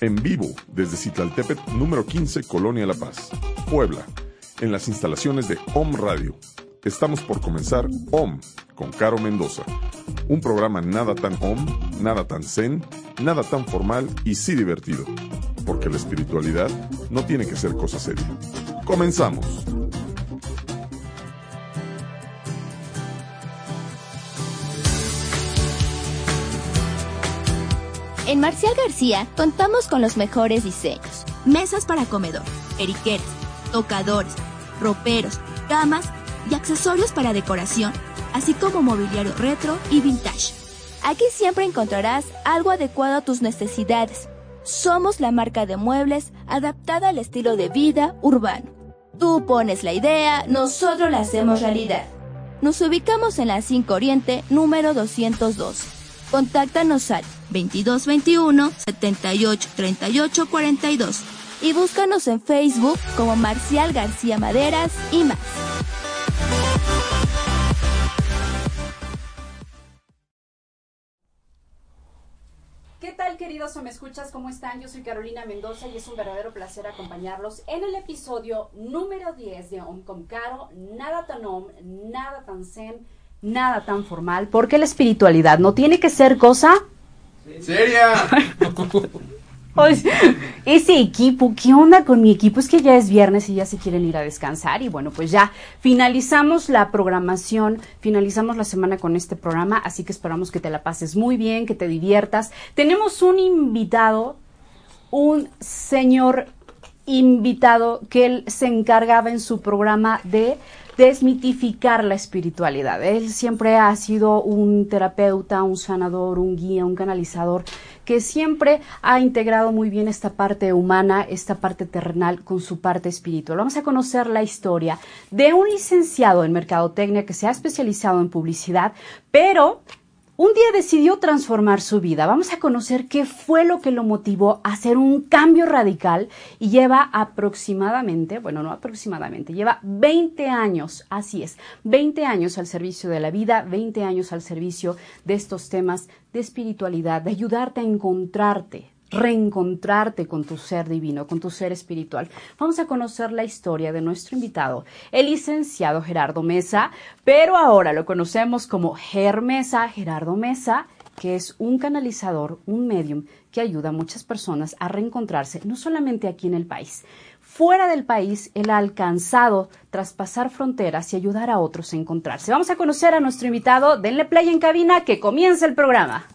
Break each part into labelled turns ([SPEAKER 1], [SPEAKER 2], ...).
[SPEAKER 1] En vivo desde Citlaltépetl número 15, Colonia La Paz, Puebla, en las instalaciones de OM Radio. Estamos por comenzar OM con Caro Mendoza, un programa nada tan OM, nada tan zen, nada tan formal y sí divertido, porque la espiritualidad no tiene que ser cosa seria. Comenzamos.
[SPEAKER 2] En Marcial García contamos con los mejores diseños. Mesas para comedor, periqueras, tocadores, roperos, camas y accesorios para decoración, así como mobiliario retro y vintage. Aquí siempre encontrarás algo adecuado a tus necesidades. Somos la marca de muebles adaptada al estilo de vida urbano. Tú pones la idea, nosotros la hacemos realidad. Nos ubicamos en la 5 Oriente, número 202. Contáctanos al 2221 78 38 42 y búscanos en Facebook como Marcial García Maderas y más.
[SPEAKER 3] ¿Qué tal queridos o me escuchas? ¿Cómo están? Yo soy Carolina Mendoza y es un verdadero placer acompañarlos en el episodio número 10 de Om con Caro, nada tan Om, nada tan Zen, nada tan formal, porque la espiritualidad no tiene que ser cosa
[SPEAKER 4] ¡Seria!
[SPEAKER 3] ese equipo, ¿qué onda con mi equipo? Es que ya es viernes y ya se quieren ir a descansar y bueno, pues ya finalizamos la programación, finalizamos la semana con este programa, así que esperamos que te la pases muy bien, que te diviertas. Tenemos un invitado, un señor invitado que él se encargaba en su programa de desmitificar la espiritualidad. Él siempre ha sido un terapeuta, un sanador, un guía, un canalizador que siempre ha integrado muy bien esta parte humana, esta parte terrenal con su parte espiritual. Vamos a conocer la historia de un licenciado en mercadotecnia que se ha especializado en publicidad, pero un día decidió transformar su vida. Vamos a conocer qué fue lo que lo motivó a hacer un cambio radical y lleva aproximadamente, bueno, no aproximadamente, lleva 20 años, así es, 20 años al servicio de la vida, 20 años al servicio de estos temas de espiritualidad, de ayudarte a encontrarte, reencontrarte con tu ser divino, con tu ser espiritual. Vamos a conocer la historia de nuestro invitado, el licenciado Gerardo Mesa, pero ahora lo conocemos como Germesa, Gerardo Mesa, que es un canalizador, un medium que ayuda a muchas personas a reencontrarse, no solamente aquí en el país. Fuera del país, él ha alcanzado traspasar fronteras y ayudar a otros a encontrarse. Vamos a conocer a nuestro invitado. Denle play en cabina que comienza el programa.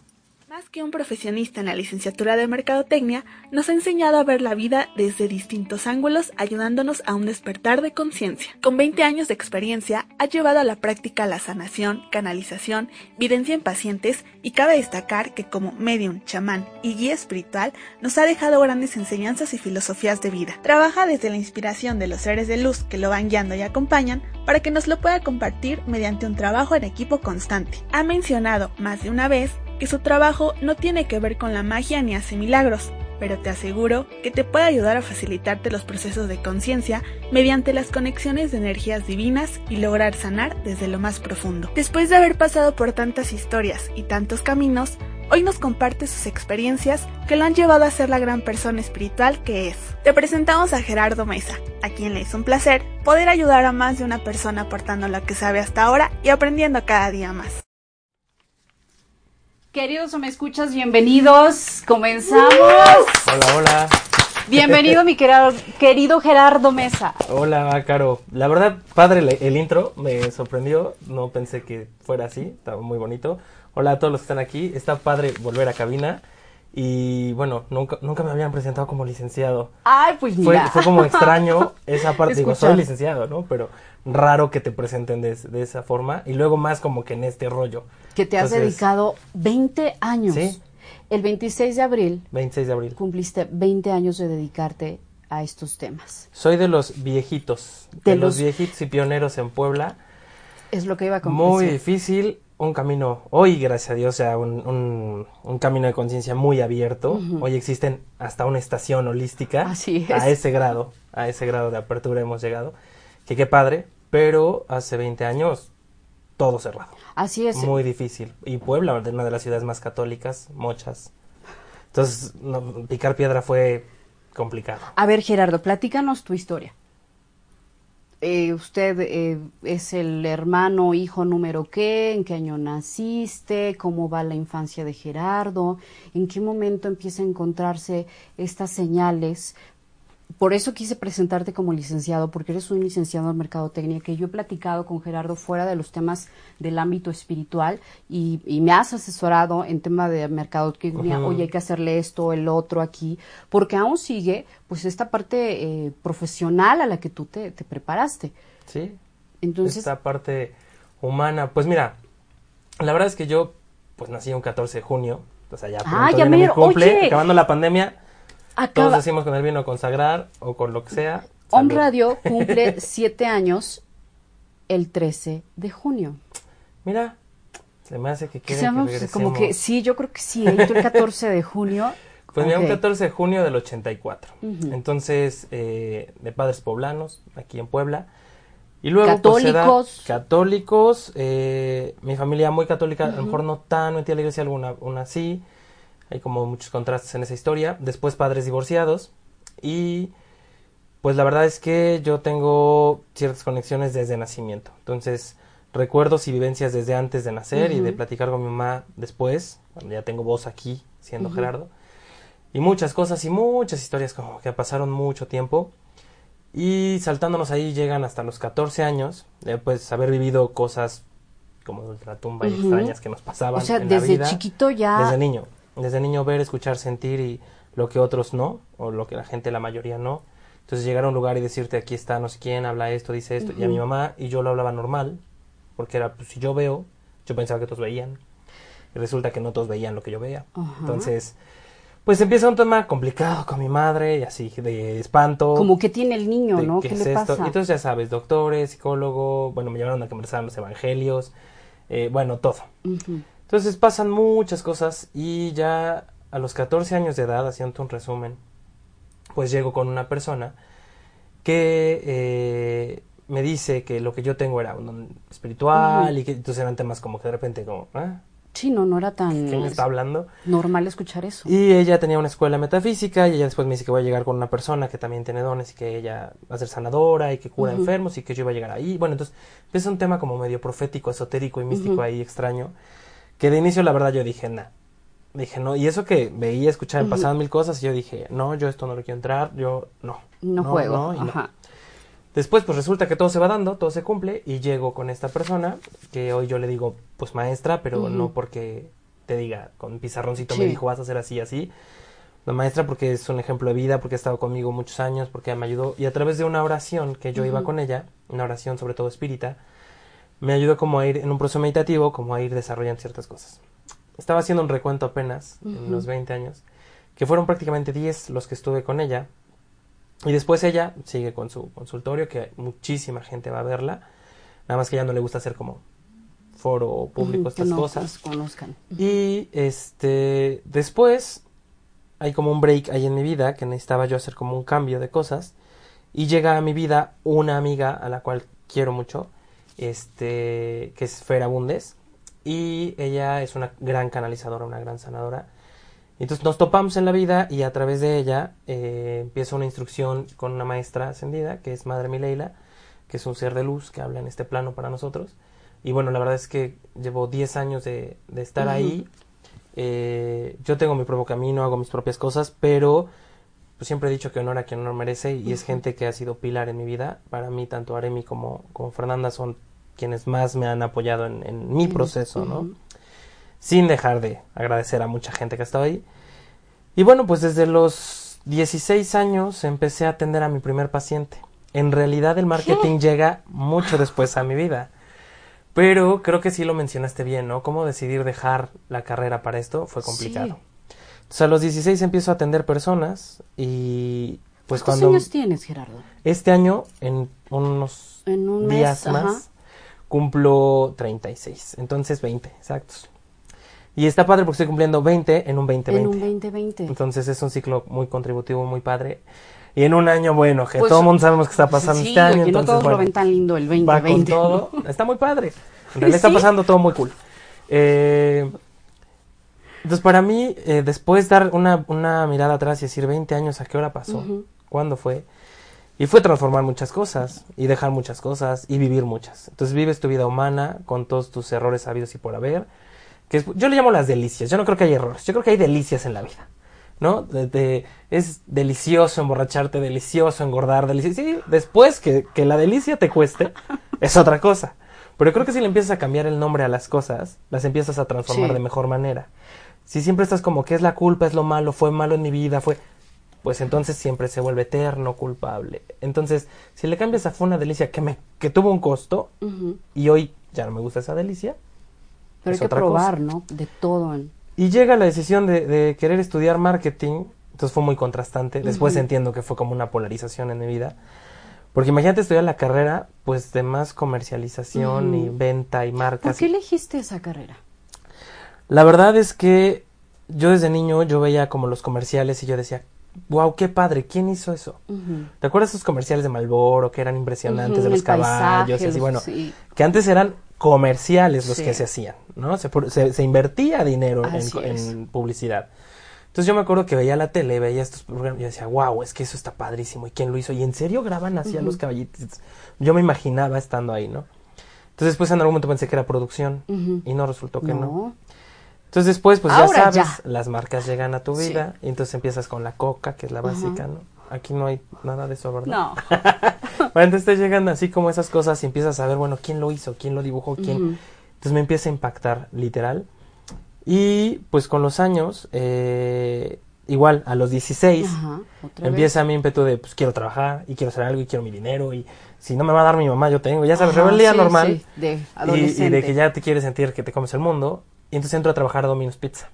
[SPEAKER 5] Más que un profesionista en la licenciatura de Mercadotecnia, nos ha enseñado a ver la vida desde distintos ángulos, ayudándonos a un despertar de conciencia. Con 20 años de experiencia, ha llevado a la práctica la sanación, canalización, videncia en pacientes y cabe destacar que como medium, chamán y guía espiritual, nos ha dejado grandes enseñanzas y filosofías de vida. Trabaja desde la inspiración de los seres de luz que lo van guiando y acompañan para que nos lo pueda compartir mediante un trabajo en equipo constante. Ha mencionado más de una vez que su trabajo no tiene que ver con la magia ni hace milagros, pero te aseguro que te puede ayudar a facilitarte los procesos de conciencia mediante las conexiones de energías divinas y lograr sanar desde lo más profundo. Después de haber pasado por tantas historias y tantos caminos, hoy nos comparte sus experiencias que lo han llevado a ser la gran persona espiritual que es. Te presentamos a Gerardo Mesa, a quien le es un placer poder ayudar a más de una persona aportando lo que sabe hasta ahora y aprendiendo cada día más.
[SPEAKER 3] Queridos o me escuchas, bienvenidos. Comenzamos.
[SPEAKER 6] Hola, hola.
[SPEAKER 3] Bienvenido, mi querido, querido Gerardo Mesa.
[SPEAKER 6] Hola, Caro. La verdad, padre el, el intro, me sorprendió. No pensé que fuera así, estaba muy bonito. Hola a todos los que están aquí. Está padre volver a cabina. Y bueno, nunca, nunca me habían presentado como licenciado.
[SPEAKER 3] Ay, pues mira.
[SPEAKER 6] fue como extraño esa parte. Digo, soy licenciado, ¿no? Pero raro que te presenten de, de esa forma. Y luego más como que en este rollo.
[SPEAKER 3] que te has dedicado 20 años.
[SPEAKER 6] Sí.
[SPEAKER 3] El 26 de abril
[SPEAKER 6] 26 de abril.
[SPEAKER 3] cumpliste 20 años de dedicarte a estos temas.
[SPEAKER 6] Soy de los viejitos.
[SPEAKER 3] De
[SPEAKER 6] De,
[SPEAKER 3] los-
[SPEAKER 6] los viejitos y pioneros en Puebla.
[SPEAKER 3] Es lo que iba a
[SPEAKER 6] Muy
[SPEAKER 3] concluir.
[SPEAKER 6] difícil, un camino, hoy gracias a Dios, ya un, un, un camino de conciencia muy abierto. Hoy existen hasta una estación holística.
[SPEAKER 3] Así es.
[SPEAKER 6] A ese grado, a ese grado de apertura hemos llegado. Que qué padre, pero hace 20 años todo cerrado.
[SPEAKER 3] Así es.
[SPEAKER 6] Muy difícil. Y Puebla, una de las ciudades más católicas, muchas. Entonces, no, picar piedra fue complicado.
[SPEAKER 3] A ver, Gerardo, platícanos tu historia. Eh, ¿Usted eh, es el hermano, hijo número qué? ¿En qué año naciste? ¿Cómo va la infancia de Gerardo? ¿En qué momento empieza a encontrarse estas señales por eso quise presentarte como licenciado, porque eres un licenciado en mercadotecnia, que yo he platicado con Gerardo fuera de los temas del ámbito espiritual y, me has asesorado en tema de mercadotecnia, oye, hay que hacerle esto, el otro aquí, porque aún sigue pues esta parte eh, profesional a la que tú te, preparaste.
[SPEAKER 6] Sí. Entonces. Esta parte humana, pues mira, la verdad es que yo pues nací un 14 de junio, o sea, ya,
[SPEAKER 3] ah, ya me cumple,
[SPEAKER 6] acabando la pandemia todos decimos con el vino consagrar o con lo que sea.
[SPEAKER 3] On Radio cumple siete años el 13 de junio.
[SPEAKER 6] Mira, se me hace que quiere que
[SPEAKER 3] Como que sí, yo creo que sí, el 14 de junio.
[SPEAKER 6] Pues mira, un 14 de junio del 84. Entonces, eh, de padres poblanos, aquí en Puebla. Y luego,
[SPEAKER 3] pues, católicos.
[SPEAKER 6] católicos, eh, mi familia muy católica, a lo mejor no tan metida a la iglesia, alguna una sí. Hay como muchos contrastes en esa historia. Después padres divorciados. Y pues la verdad es que yo tengo ciertas conexiones desde nacimiento. Entonces, recuerdos y vivencias desde antes de nacer y de platicar con mi mamá después, cuando ya tengo voz aquí, siendo Gerardo. Y muchas cosas y muchas historias como que pasaron mucho tiempo. Y saltándonos ahí llegan hasta los 14 años, pues haber vivido cosas como la tumba y extrañas que nos pasaban.
[SPEAKER 3] O sea, desde chiquito ya.
[SPEAKER 6] Desde niño desde niño ver, escuchar, sentir y lo que otros no, o lo que la gente, la mayoría no. Entonces llegar a un lugar y decirte aquí está no sé quién, habla esto, dice esto, y a mi mamá y yo lo hablaba normal, porque era, pues si yo veo, yo pensaba que todos veían, y resulta que no todos veían lo que yo veía. Entonces, pues empieza un tema complicado con mi madre, y así, de espanto.
[SPEAKER 3] Como que tiene el niño, ¿no? ¿Qué, le pasa?
[SPEAKER 6] Y entonces ya sabes, doctores, psicólogo, bueno, me llevaron a conversar los evangelios, eh, bueno, todo. Entonces pasan muchas cosas y ya a los 14 años de edad, haciendo un resumen, pues llego con una persona que eh, me dice que lo que yo tengo era un espiritual y que entonces eran temas como que de repente como... ¿ah?
[SPEAKER 3] Sí, no, no era tan...
[SPEAKER 6] ¿Quién está hablando?
[SPEAKER 3] Normal escuchar eso.
[SPEAKER 6] Y ella tenía una escuela metafísica y ella después me dice que voy a llegar con una persona que también tiene dones y que ella va a ser sanadora y que cura enfermos y que yo iba a llegar ahí. Bueno, entonces es un tema como medio profético, esotérico y místico ahí extraño. Que de inicio la verdad yo dije, nah. Dije, no, y eso que veía, escuchaba, uh pasaban mil cosas y yo dije, no, yo esto no lo quiero entrar, yo no.
[SPEAKER 3] No, juego. Ajá.
[SPEAKER 6] Después, pues resulta que todo se va dando, todo se cumple y llego con esta persona que hoy yo le digo, pues maestra, pero no porque te diga, con pizarroncito me dijo, vas a hacer así, así. La maestra porque es un ejemplo de vida, porque ha estado conmigo muchos años, porque me ayudó. Y a través de una oración que yo iba con ella, una oración sobre todo espírita, me ayudó como a ir en un proceso meditativo, como a ir desarrollando ciertas cosas. Estaba haciendo un recuento apenas, en los 20 años, que fueron prácticamente 10 los que estuve con ella. Y después ella sigue con su consultorio, que muchísima gente va a verla. Nada más que a ella no le gusta hacer como foro público estas cosas.
[SPEAKER 3] Conozcan.
[SPEAKER 6] Y este después hay como un break ahí en mi vida que necesitaba yo hacer como un cambio de cosas. Y llega a mi vida una amiga a la cual quiero mucho, este, que es Fera Bundes, y ella es una gran canalizadora, una gran sanadora. Entonces nos topamos en la vida y a través de ella eh, empieza una instrucción con una maestra ascendida, que es Madre Mileila, que es un ser de luz que habla en este plano para nosotros. Y bueno, la verdad es que llevo 10 años de, estar ahí. Eh, yo tengo mi propio camino, hago mis propias cosas, pero pues siempre he dicho que honor a quien honor merece y es gente que ha sido pilar en mi vida. Para mí, tanto Aremi como, como Fernanda son quienes más me han apoyado en, mi proceso, ¿no? Sin dejar de agradecer a mucha gente que ha estado ahí. Y bueno, pues desde los 16 años empecé a atender a mi primer paciente. En realidad el marketing llega mucho después a mi vida. Pero creo que sí lo mencionaste bien, ¿no? Cómo decidir dejar la carrera para esto fue complicado. Entonces a los 16 empiezo a atender personas y pues
[SPEAKER 3] ¿Cuántos
[SPEAKER 6] cuando...
[SPEAKER 3] años tienes, Gerardo?
[SPEAKER 6] Este año, en unos días más, cumplo 36, entonces 20, exactos. Y está padre porque estoy cumpliendo 20 en un 2020.
[SPEAKER 3] En un 2020.
[SPEAKER 6] Entonces es un ciclo muy contributivo, muy padre. Y en un año, bueno, que pues, todo el mundo sabemos que está pasando este año.
[SPEAKER 3] entonces,
[SPEAKER 6] no todos
[SPEAKER 3] lo ven tan lindo el 2020.
[SPEAKER 6] Va con todo. Está muy padre. En realidad está pasando todo muy cool. Eh, Entonces, para mí, eh, después dar una, una mirada atrás y decir 20 años, ¿a qué hora pasó?
[SPEAKER 3] Ujú.
[SPEAKER 6] ¿Cuándo fue? Y fue transformar muchas cosas y dejar muchas cosas y vivir muchas. Entonces vives tu vida humana con todos tus errores sabidos y por haber. Que es- yo le llamo las delicias. Yo no creo que haya errores. Yo creo que hay delicias en la vida. ¿No? De- de- es delicioso emborracharte, delicioso engordar, delicioso. Sí, después que, que la delicia te cueste, es otra cosa. Pero creo que si le empiezas a cambiar el nombre a las cosas, las empiezas a transformar
[SPEAKER 3] Sí.
[SPEAKER 6] de mejor manera. Si siempre estás como que es la culpa, es lo malo, fue malo en mi vida, fue pues entonces siempre se vuelve eterno culpable. Entonces, si le cambias a fue una delicia que me que tuvo un costo y hoy ya no me gusta esa delicia,
[SPEAKER 3] Pero
[SPEAKER 6] Es
[SPEAKER 3] hay que
[SPEAKER 6] otra
[SPEAKER 3] probar, ¿no? De todo. en-
[SPEAKER 6] y llega la decisión de, de querer estudiar marketing, entonces fue muy contrastante. Después entiendo que fue como una polarización en mi vida. Porque imagínate estudiar la carrera, pues de más comercialización y venta y
[SPEAKER 3] ¿Por
[SPEAKER 6] marcas.
[SPEAKER 3] qué elegiste esa carrera?
[SPEAKER 6] La verdad es que yo desde niño yo veía como los comerciales y yo decía, wow, qué padre, ¿quién hizo eso? ¿Te acuerdas esos comerciales de Malboro que eran impresionantes de los
[SPEAKER 3] el paisaje,
[SPEAKER 6] caballos y así? Bueno,
[SPEAKER 3] sí.
[SPEAKER 6] que antes eran comerciales los
[SPEAKER 3] Sí.
[SPEAKER 6] que se hacían, ¿no? Se, pu- se- se invertía dinero en, publicidad. Entonces yo me acuerdo que veía la tele, veía estos programas y yo decía, wow, es que eso está padrísimo. ¿Y quién lo hizo? ¿Y en serio graban así a los caballitos? Yo me imaginaba estando ahí, ¿no? Entonces después en algún momento pensé que era producción y no resultó que no.
[SPEAKER 3] No.
[SPEAKER 6] Entonces después, pues ya sabes,
[SPEAKER 3] ya.
[SPEAKER 6] las marcas llegan a tu
[SPEAKER 3] Sí.
[SPEAKER 6] vida y entonces empiezas con la coca, que es la básica, ¿no? Aquí no hay nada de eso, ¿verdad?
[SPEAKER 3] No.
[SPEAKER 6] Bueno, entonces te llegan así como esas cosas y empiezas a ver, bueno, quién lo hizo, quién lo dibujó, quién. Entonces me empieza a impactar, literal. Y pues con los años, eh, igual a los 16,
[SPEAKER 3] Ajá,
[SPEAKER 6] empieza mi ímpetu de, pues quiero trabajar y quiero hacer algo y quiero mi dinero y si no me va a dar mi mamá, yo tengo. Ya
[SPEAKER 3] vez.
[SPEAKER 6] sabes,
[SPEAKER 3] Ajá,
[SPEAKER 6] rebeldía
[SPEAKER 3] sí,
[SPEAKER 6] normal.
[SPEAKER 3] sí, de
[SPEAKER 6] y- y, de que ya te quieres sentir que te comes el mundo. Y entonces entro a trabajar a Domino's Pizza.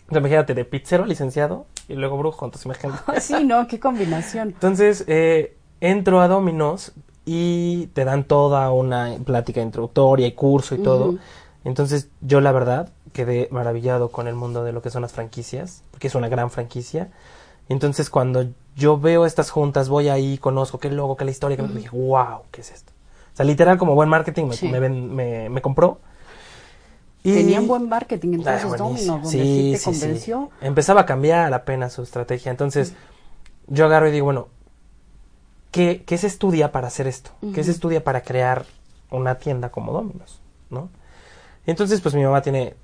[SPEAKER 6] Entonces imagínate, de pizzero a licenciado y luego brujo, entonces imagínate.
[SPEAKER 3] Sí, no, qué combinación.
[SPEAKER 6] Entonces, eh, entro a Dominos y te dan toda una plática introductoria y curso y todo.
[SPEAKER 3] Ujú.
[SPEAKER 6] Entonces, yo la verdad quedé maravillado con el mundo de lo que son las franquicias, porque es una gran franquicia. Entonces, cuando yo veo estas juntas, voy ahí, conozco qué logo, qué la historia, que me dije, wow, ¿qué es esto? O sea, literal, como buen marketing me,
[SPEAKER 3] Sí.
[SPEAKER 6] me, me- me compró. Y-
[SPEAKER 3] Tenían buen marketing,
[SPEAKER 6] Ah,
[SPEAKER 3] entonces. Domino's, donde sí, te
[SPEAKER 6] sí,
[SPEAKER 3] convenció.
[SPEAKER 6] Empezaba a cambiar apenas su estrategia. Entonces, yo agarro y digo, bueno, ¿qué, qué se estudia para hacer esto? ¿Qué se estudia para crear una tienda como Domino's? ¿No? Entonces, pues mi mamá tiene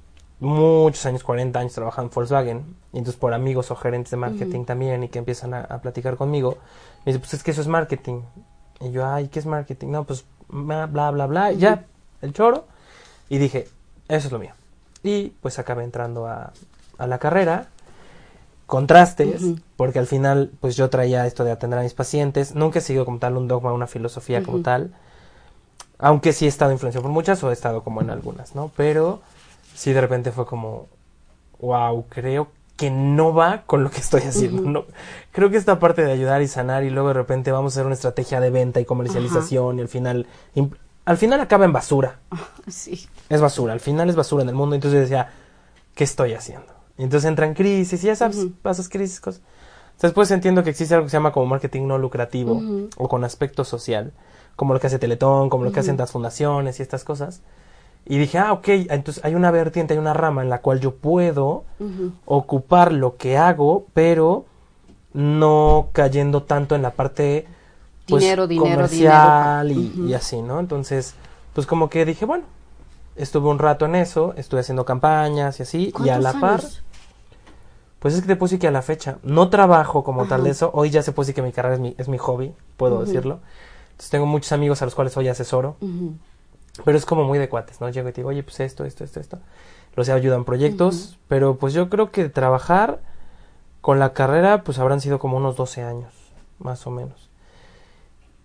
[SPEAKER 6] muchos años, 40 años trabajando en Volkswagen, y entonces por amigos o gerentes de marketing también, y que empiezan a, a platicar conmigo, me dice, pues es que eso es marketing. Y yo, ay, ¿qué es marketing? No, pues bla, bla, bla, y ya, el choro. Y dije, eso es lo mío. Y pues acabé entrando a, a la carrera, contrastes, porque al final pues yo traía esto de atender a mis pacientes, nunca he seguido como tal un dogma, una filosofía como tal, aunque sí he estado influenciado por muchas o he estado como en algunas, ¿no? Pero sí de repente fue como, wow, creo que no va con lo que estoy haciendo, no, creo que esta parte de ayudar y sanar y luego de repente vamos a hacer una estrategia de venta y comercialización y al final, al final acaba en basura,
[SPEAKER 3] Sí.
[SPEAKER 6] es basura, al final es basura en el mundo. Entonces yo decía, ¿qué estoy haciendo? Y entonces entran crisis y ya sabes, pasas crisis. Cosas. Después entiendo que existe algo que se llama como marketing no lucrativo o con aspecto social, como lo que hace Teletón, como lo que hacen las fundaciones y estas cosas. Y dije, ah, ok, entonces hay una vertiente, hay una rama en la cual yo puedo ocupar lo que hago, pero no cayendo tanto en la parte pues,
[SPEAKER 3] Dinero, dinero,
[SPEAKER 6] comercial
[SPEAKER 3] dinero.
[SPEAKER 6] Y, así, ¿no? Entonces, pues como que dije, bueno, estuve un rato en eso, estuve haciendo campañas y así, y a la
[SPEAKER 3] ¿Cuántos
[SPEAKER 6] par, pues es que te decir que a la fecha no trabajo como tal de eso, hoy ya se puede decir que mi carrera es mi, es mi hobby, puedo decirlo. Entonces tengo muchos amigos a los cuales hoy asesoro, pero es como muy de cuates, ¿no? Llego y te digo, oye, pues esto, esto, esto, esto. Los ayudan en proyectos, pero pues yo creo que trabajar con la carrera, pues habrán sido como unos 12 años, más o menos.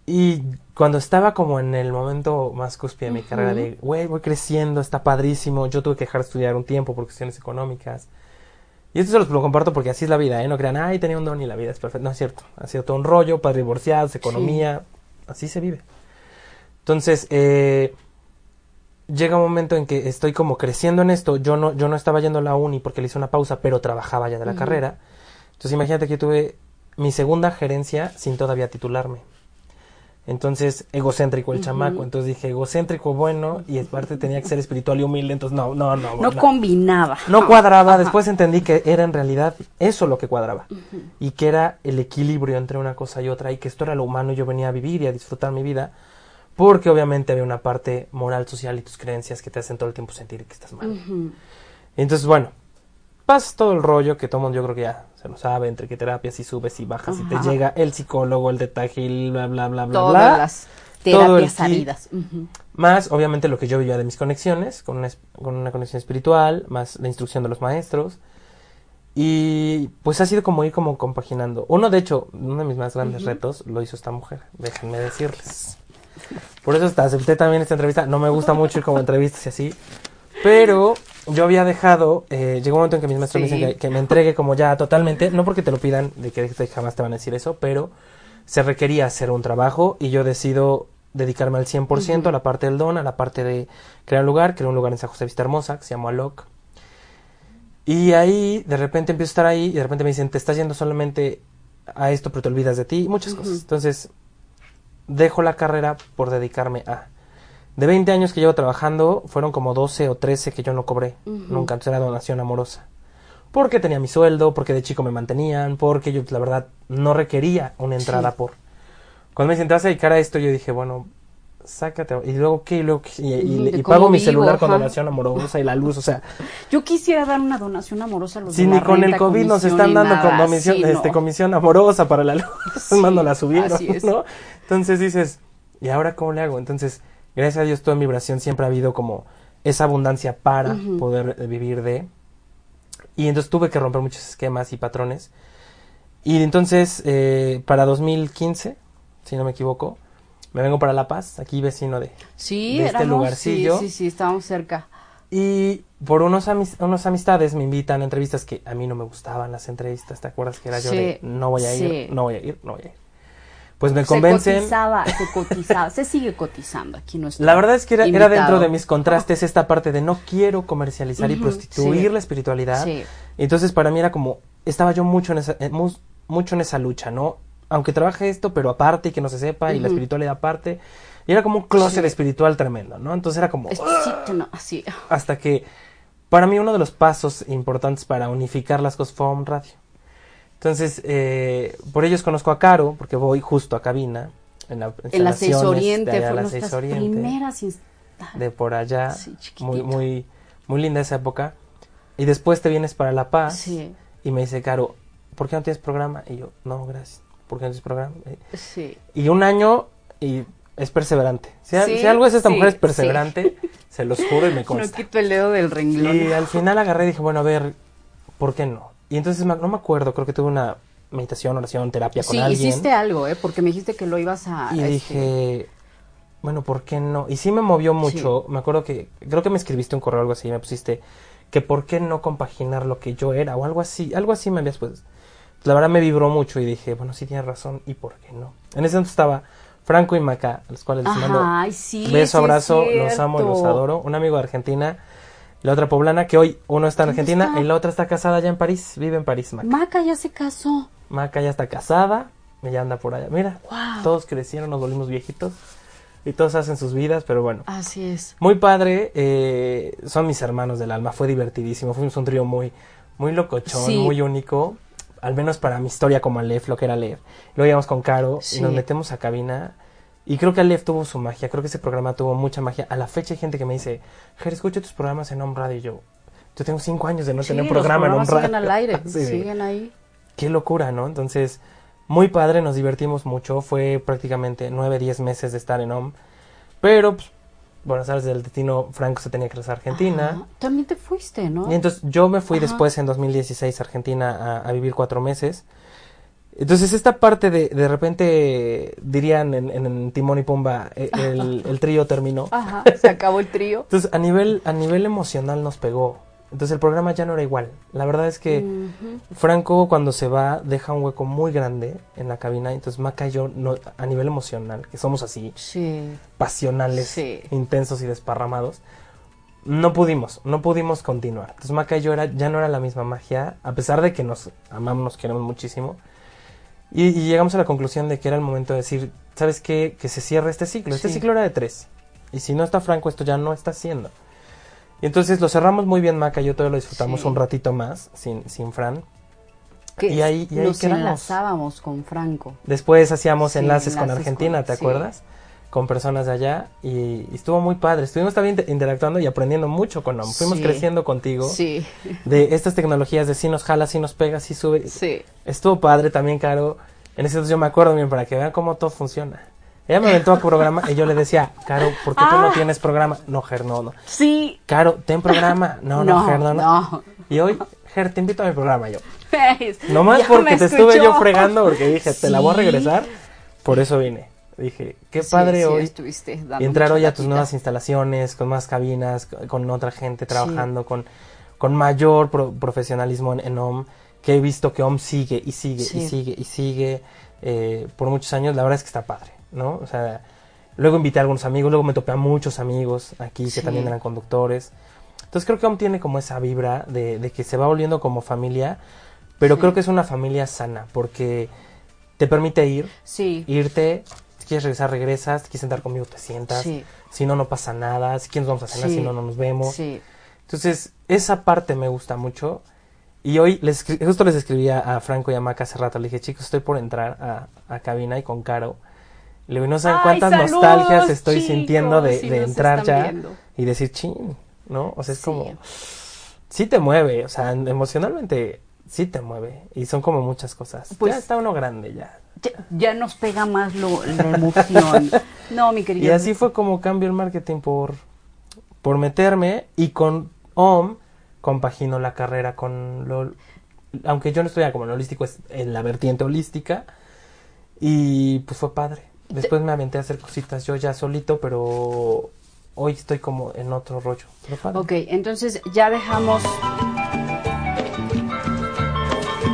[SPEAKER 6] Y cuando estaba como en el momento más cúspide de mi carrera, de, güey, voy creciendo, está padrísimo, yo tuve que dejar de estudiar un tiempo por cuestiones económicas. Y esto se los lo comparto porque así es la vida, ¿eh? No crean, ay, tenía un don y la vida es perfecta. No es cierto. Ha sido todo un rollo, padre divorciados, economía, así se vive. Entonces, eh, llega un momento en que estoy como creciendo en esto. Yo no, yo no estaba yendo a la uni porque le hice una pausa, pero trabajaba ya de la carrera. Entonces, imagínate que yo tuve mi segunda gerencia sin todavía titularme. Entonces, egocéntrico el chamaco. Entonces dije, egocéntrico, bueno, y aparte tenía que ser espiritual y humilde. Entonces, no, no, no.
[SPEAKER 3] No combinaba.
[SPEAKER 6] No cuadraba. Después entendí que era en realidad eso lo que cuadraba. Y que era el equilibrio entre una cosa y otra. Y que esto era lo humano. y Yo venía a vivir y a disfrutar mi vida. Porque obviamente había una parte moral, social y tus creencias que te hacen todo el tiempo sentir que estás mal. Entonces, bueno, pasas todo el rollo que todo mundo yo creo que ya se lo sabe, entre qué terapias y subes y bajas y te llega el psicólogo, el detalle, bla, bla, bla, bla,
[SPEAKER 3] Todas
[SPEAKER 6] bla.
[SPEAKER 3] las terapias sabidas.
[SPEAKER 6] Más, obviamente, lo que yo vivía de mis conexiones, con una, con una conexión espiritual, más la instrucción de los maestros. Y pues ha sido como ir como compaginando. Uno, de hecho, uno de mis más grandes retos lo hizo esta mujer, déjenme decirles. Por eso hasta acepté también esta entrevista. No me gusta mucho ir como entrevistas y así. Pero yo había dejado, eh, llegó un momento en que mis maestros me dicen que, que me entregue como ya totalmente, no porque te lo pidan, de que jamás te van a decir eso, pero se requería hacer un trabajo y yo decido dedicarme al 100% a la parte del don, a la parte de crear un lugar, crear un lugar en San José Vista Hermosa que se llama Alok. Y ahí, de repente empiezo a estar ahí y de repente me dicen, te estás yendo solamente a esto, pero te olvidas de ti y muchas cosas. Entonces, dejo la carrera por dedicarme a... De 20 años que llevo trabajando, fueron como 12 o 13 que yo no cobré. Nunca, entonces era donación amorosa. Porque tenía mi sueldo, porque de chico me mantenían, porque yo, la verdad, no requería una entrada por... Cuando me dicen, te vas a dedicar a esto, yo dije, bueno, sácate. Y luego, ¿qué? Y, luego, ¿qué? y, pago mi celular con donación amorosa y la luz, o sea...
[SPEAKER 3] Yo quisiera dar una donación amorosa a los
[SPEAKER 6] Si
[SPEAKER 3] de
[SPEAKER 6] ni con el COVID nos están dando
[SPEAKER 3] nada,
[SPEAKER 6] comisión,
[SPEAKER 3] sí,
[SPEAKER 6] este,
[SPEAKER 3] no.
[SPEAKER 6] comisión amorosa para la luz,
[SPEAKER 3] Sí,
[SPEAKER 6] no la subieron. ¿no? Entonces dices, ¿y ahora cómo le hago? Entonces, gracias a Dios, toda mi vibración siempre ha habido como esa abundancia para poder eh, vivir de. Y entonces tuve que romper muchos esquemas y patrones. Y entonces, eh, para 2015, si no me equivoco, me vengo para La Paz, aquí vecino de,
[SPEAKER 3] Sí,
[SPEAKER 6] de este
[SPEAKER 3] éramos-
[SPEAKER 6] lugarcillo.
[SPEAKER 3] Sí, sí, sí, estábamos cerca.
[SPEAKER 6] Y por unos, amis- unos amistades me invitan a entrevistas que a mí no me gustaban las entrevistas. ¿Te acuerdas que era yo de no voy a ir,
[SPEAKER 3] sí.
[SPEAKER 6] no voy a ir, no voy a ir? Pues me
[SPEAKER 3] Se
[SPEAKER 6] convencen.
[SPEAKER 3] cotizaba, se cotizaba, se sigue cotizando aquí nuestro
[SPEAKER 6] La verdad es que era, dentro de mis contrastes esta parte de no quiero comercializar y prostituir
[SPEAKER 3] sí.
[SPEAKER 6] la espiritualidad.
[SPEAKER 3] Sí.
[SPEAKER 6] Entonces para mí era como, estaba yo mucho en esa, eh, mu- mucho en esa lucha, ¿no? Aunque trabaje esto, pero aparte y que no se sepa, y la espiritualidad aparte. Y era como un closet
[SPEAKER 3] Sí.
[SPEAKER 6] espiritual tremendo, ¿no? Entonces era como...
[SPEAKER 3] No, así.
[SPEAKER 6] hasta que para mí uno de los pasos importantes para unificar las cosas fue Home Radio. Entonces, eh, por ellos conozco a Caro, porque voy justo a cabina, en la
[SPEAKER 3] En la 6
[SPEAKER 6] instalaciones de
[SPEAKER 3] Oriente
[SPEAKER 6] allá,
[SPEAKER 3] fue
[SPEAKER 6] la
[SPEAKER 3] nuestras
[SPEAKER 6] 6 Oriente,
[SPEAKER 3] primeras
[SPEAKER 6] de por allá,
[SPEAKER 3] Sí,
[SPEAKER 6] muy, muy, muy linda esa época. Y después te vienes para La Paz
[SPEAKER 3] Sí,
[SPEAKER 6] y me dice, Caro, ¿por qué no tienes programa? Y yo, no, gracias, ¿por qué no tienes programa? Y-
[SPEAKER 3] sí.
[SPEAKER 6] Y un año y es perseverante. Si, a-
[SPEAKER 3] Sí,
[SPEAKER 6] si algo es esta mujer es perseverante, se los juro y me
[SPEAKER 3] No
[SPEAKER 6] consta.
[SPEAKER 3] quito el dedo del renglón.
[SPEAKER 6] Y al final agarré y dije, bueno, a ver, ¿por qué no? Y entonces no me acuerdo, creo que tuve una meditación, oración, terapia con
[SPEAKER 3] sí,
[SPEAKER 6] alguien.
[SPEAKER 3] hiciste algo, ¿eh? Porque me dijiste que lo ibas a...
[SPEAKER 6] y
[SPEAKER 3] este,
[SPEAKER 6] dije, bueno, ¿por qué no? Y sí me movió mucho. Me acuerdo que, creo que me escribiste un correo o algo así, y me pusiste que por qué no compaginar lo que yo era o algo así. Algo así me habías pues. La verdad me vibró mucho y dije, bueno, sí tienes razón, ¿y por qué no? En ese momento estaba Franco y Maca, a los cuales les mando
[SPEAKER 3] Ajá, sí,
[SPEAKER 6] beso,
[SPEAKER 3] sí es
[SPEAKER 6] abrazo, los amo y los adoro. Un amigo de Argentina, la otra poblana, que hoy uno está en
[SPEAKER 3] ¿Dónde
[SPEAKER 6] Argentina
[SPEAKER 3] está?
[SPEAKER 6] y la otra está casada ya en París, vive en París, Maca.
[SPEAKER 3] Maca ya se casó.
[SPEAKER 6] Maca ya está casada, ella anda por allá. Mira,
[SPEAKER 3] Wow.
[SPEAKER 6] todos crecieron, nos volvimos viejitos y todos hacen sus vidas, pero bueno.
[SPEAKER 3] Así es.
[SPEAKER 6] Muy padre, eh, son mis hermanos del alma, fue divertidísimo, fuimos un trío muy, muy locochón,
[SPEAKER 3] Sí.
[SPEAKER 6] muy único, al menos para mi historia como Aleph, lo que era leer. Luego llegamos con Caro
[SPEAKER 3] Sí.
[SPEAKER 6] y nos metemos a cabina y creo que Aleph tuvo su magia, creo que ese programa tuvo mucha magia. A la fecha hay gente que me dice, Ger, escucho tus programas en Home Radio y yo, yo tengo cinco años de no
[SPEAKER 3] Sí,
[SPEAKER 6] tener
[SPEAKER 3] los
[SPEAKER 6] programa en Home Radio.
[SPEAKER 3] siguen al aire, siguen ahí.
[SPEAKER 6] Qué locura, ¿no? Entonces, muy padre, nos divertimos mucho, fue prácticamente nueve, diez meses de estar en Home, pero, pues, bueno, sabes, del destino Franco se tenía que regresar a Argentina.
[SPEAKER 3] Ajá. También te fuiste, ¿no?
[SPEAKER 6] Y entonces yo me fui
[SPEAKER 3] Ajá.
[SPEAKER 6] después en 2016 a Argentina a, a vivir cuatro meses. Entonces esta parte de, de repente dirían en, en Timón y Pumba, e- el, el trío terminó.
[SPEAKER 3] Ajá, se acabó el trío.
[SPEAKER 6] Entonces a nivel, a nivel emocional nos pegó. Entonces el programa ya no era igual. La verdad es que. Franco cuando se va deja un hueco muy grande en la cabina. Entonces Maca y yo no, a nivel emocional, que somos así,
[SPEAKER 3] Sí.
[SPEAKER 6] pasionales,
[SPEAKER 3] Sí.
[SPEAKER 6] intensos y desparramados, no pudimos, no pudimos continuar. Entonces Maca y yo era, ya no era la misma magia, a pesar de que nos amamos, nos queremos muchísimo. Y, y llegamos a la conclusión de que era el momento de decir, ¿sabes qué? Que se cierre este ciclo. Este
[SPEAKER 3] Sí.
[SPEAKER 6] ciclo era de tres. Y si no está Franco, esto ya no está haciendo. Y entonces lo cerramos muy bien, Maca. y Yo todavía lo disfrutamos
[SPEAKER 3] Sí.
[SPEAKER 6] un ratito más sin, sin Fran.
[SPEAKER 3] Que
[SPEAKER 6] Y ahí- y ahí
[SPEAKER 3] nos
[SPEAKER 6] quedamos.
[SPEAKER 3] enlazábamos con Franco.
[SPEAKER 6] Después hacíamos
[SPEAKER 3] Sí,
[SPEAKER 6] enlaces, con Argentina,
[SPEAKER 3] con-
[SPEAKER 6] ¿te
[SPEAKER 3] sí.
[SPEAKER 6] Con personas de allá. Y, y estuvo muy padre. Estuvimos también inter- interactuando y aprendiendo mucho con OM. Fuimos
[SPEAKER 3] Sí.
[SPEAKER 6] creciendo contigo.
[SPEAKER 3] Sí,
[SPEAKER 6] De estas tecnologías de si nos jala, si nos pega, si sube.
[SPEAKER 3] sí.
[SPEAKER 6] Estuvo padre también, Caro. En ese entonces yo me acuerdo bien para que vean cómo todo funciona. Ella me aventó a programa y yo le decía, Caro, ¿por qué tú no
[SPEAKER 3] Ah.
[SPEAKER 6] tienes programa? No, Ger, no, no.
[SPEAKER 3] Sí.
[SPEAKER 6] Caro, ten programa. No, no,
[SPEAKER 3] No,
[SPEAKER 6] Ger, no, no.
[SPEAKER 3] no.
[SPEAKER 6] Y hoy, Ger, te invito a mi programa yo.
[SPEAKER 3] ¿Ves?
[SPEAKER 6] Nomás
[SPEAKER 3] Ya
[SPEAKER 6] porque te estuve yo fregando porque dije, te la voy a regresar. Por eso vine. Dije, qué
[SPEAKER 3] Sí,
[SPEAKER 6] padre
[SPEAKER 3] sí,
[SPEAKER 6] hoy. Y entrar hoy a tus nuevas instalaciones, con más cabinas, con, otra gente trabajando, con, con mayor pro- profesionalismo en, en OM, que he visto que OM sigue y sigue y
[SPEAKER 3] Sí.
[SPEAKER 6] sigue y sigue eh, por muchos años. La verdad es que está padre, ¿no? O sea, luego invité a algunos amigos, luego me topé a muchos amigos aquí que
[SPEAKER 3] Sí.
[SPEAKER 6] también eran conductores. Entonces creo que OM tiene como esa vibra de, de que se va volviendo como familia, pero
[SPEAKER 3] Sí.
[SPEAKER 6] creo que es una familia sana, porque te permite ir,
[SPEAKER 3] Sí,
[SPEAKER 6] irte, quieres regresar, regresas, si quieres sentar conmigo, te sientas.
[SPEAKER 3] sí,
[SPEAKER 6] Si no, no pasa nada. Si quieres, vamos a cenar.
[SPEAKER 3] Sí.
[SPEAKER 6] Si no, no nos vemos.
[SPEAKER 3] sí.
[SPEAKER 6] Entonces, esa parte me gusta mucho. Y hoy, les, justo les escribí a Franco y a Maca hace rato. Le dije, chicos, estoy por entrar a, a cabina y con Caro. Le digo, no saben cuántas
[SPEAKER 3] saludos,
[SPEAKER 6] nostalgias estoy
[SPEAKER 3] chicos,
[SPEAKER 6] sintiendo de,
[SPEAKER 3] si
[SPEAKER 6] de
[SPEAKER 3] nos
[SPEAKER 6] entrar ya
[SPEAKER 3] viendo.
[SPEAKER 6] y decir, chin, ¿no? O sea, es
[SPEAKER 3] Sí.
[SPEAKER 6] como, sí te mueve, o sea, emocionalmente sí te mueve. Y son como muchas cosas.
[SPEAKER 3] Pues-
[SPEAKER 6] ya está uno grande ya.
[SPEAKER 3] Ya, ya nos pega más lo, la emoción. No, mi querido.
[SPEAKER 6] Y así fue como cambio el marketing por, por meterme y con OM compagino la carrera con lo... Aunque yo no estudiaba como en holístico, es en la vertiente holística. Y pues fue padre. Después me aventé a hacer cositas yo ya solito, pero hoy estoy como en otro rollo. Pero padre.
[SPEAKER 3] Ok, entonces ya dejamos.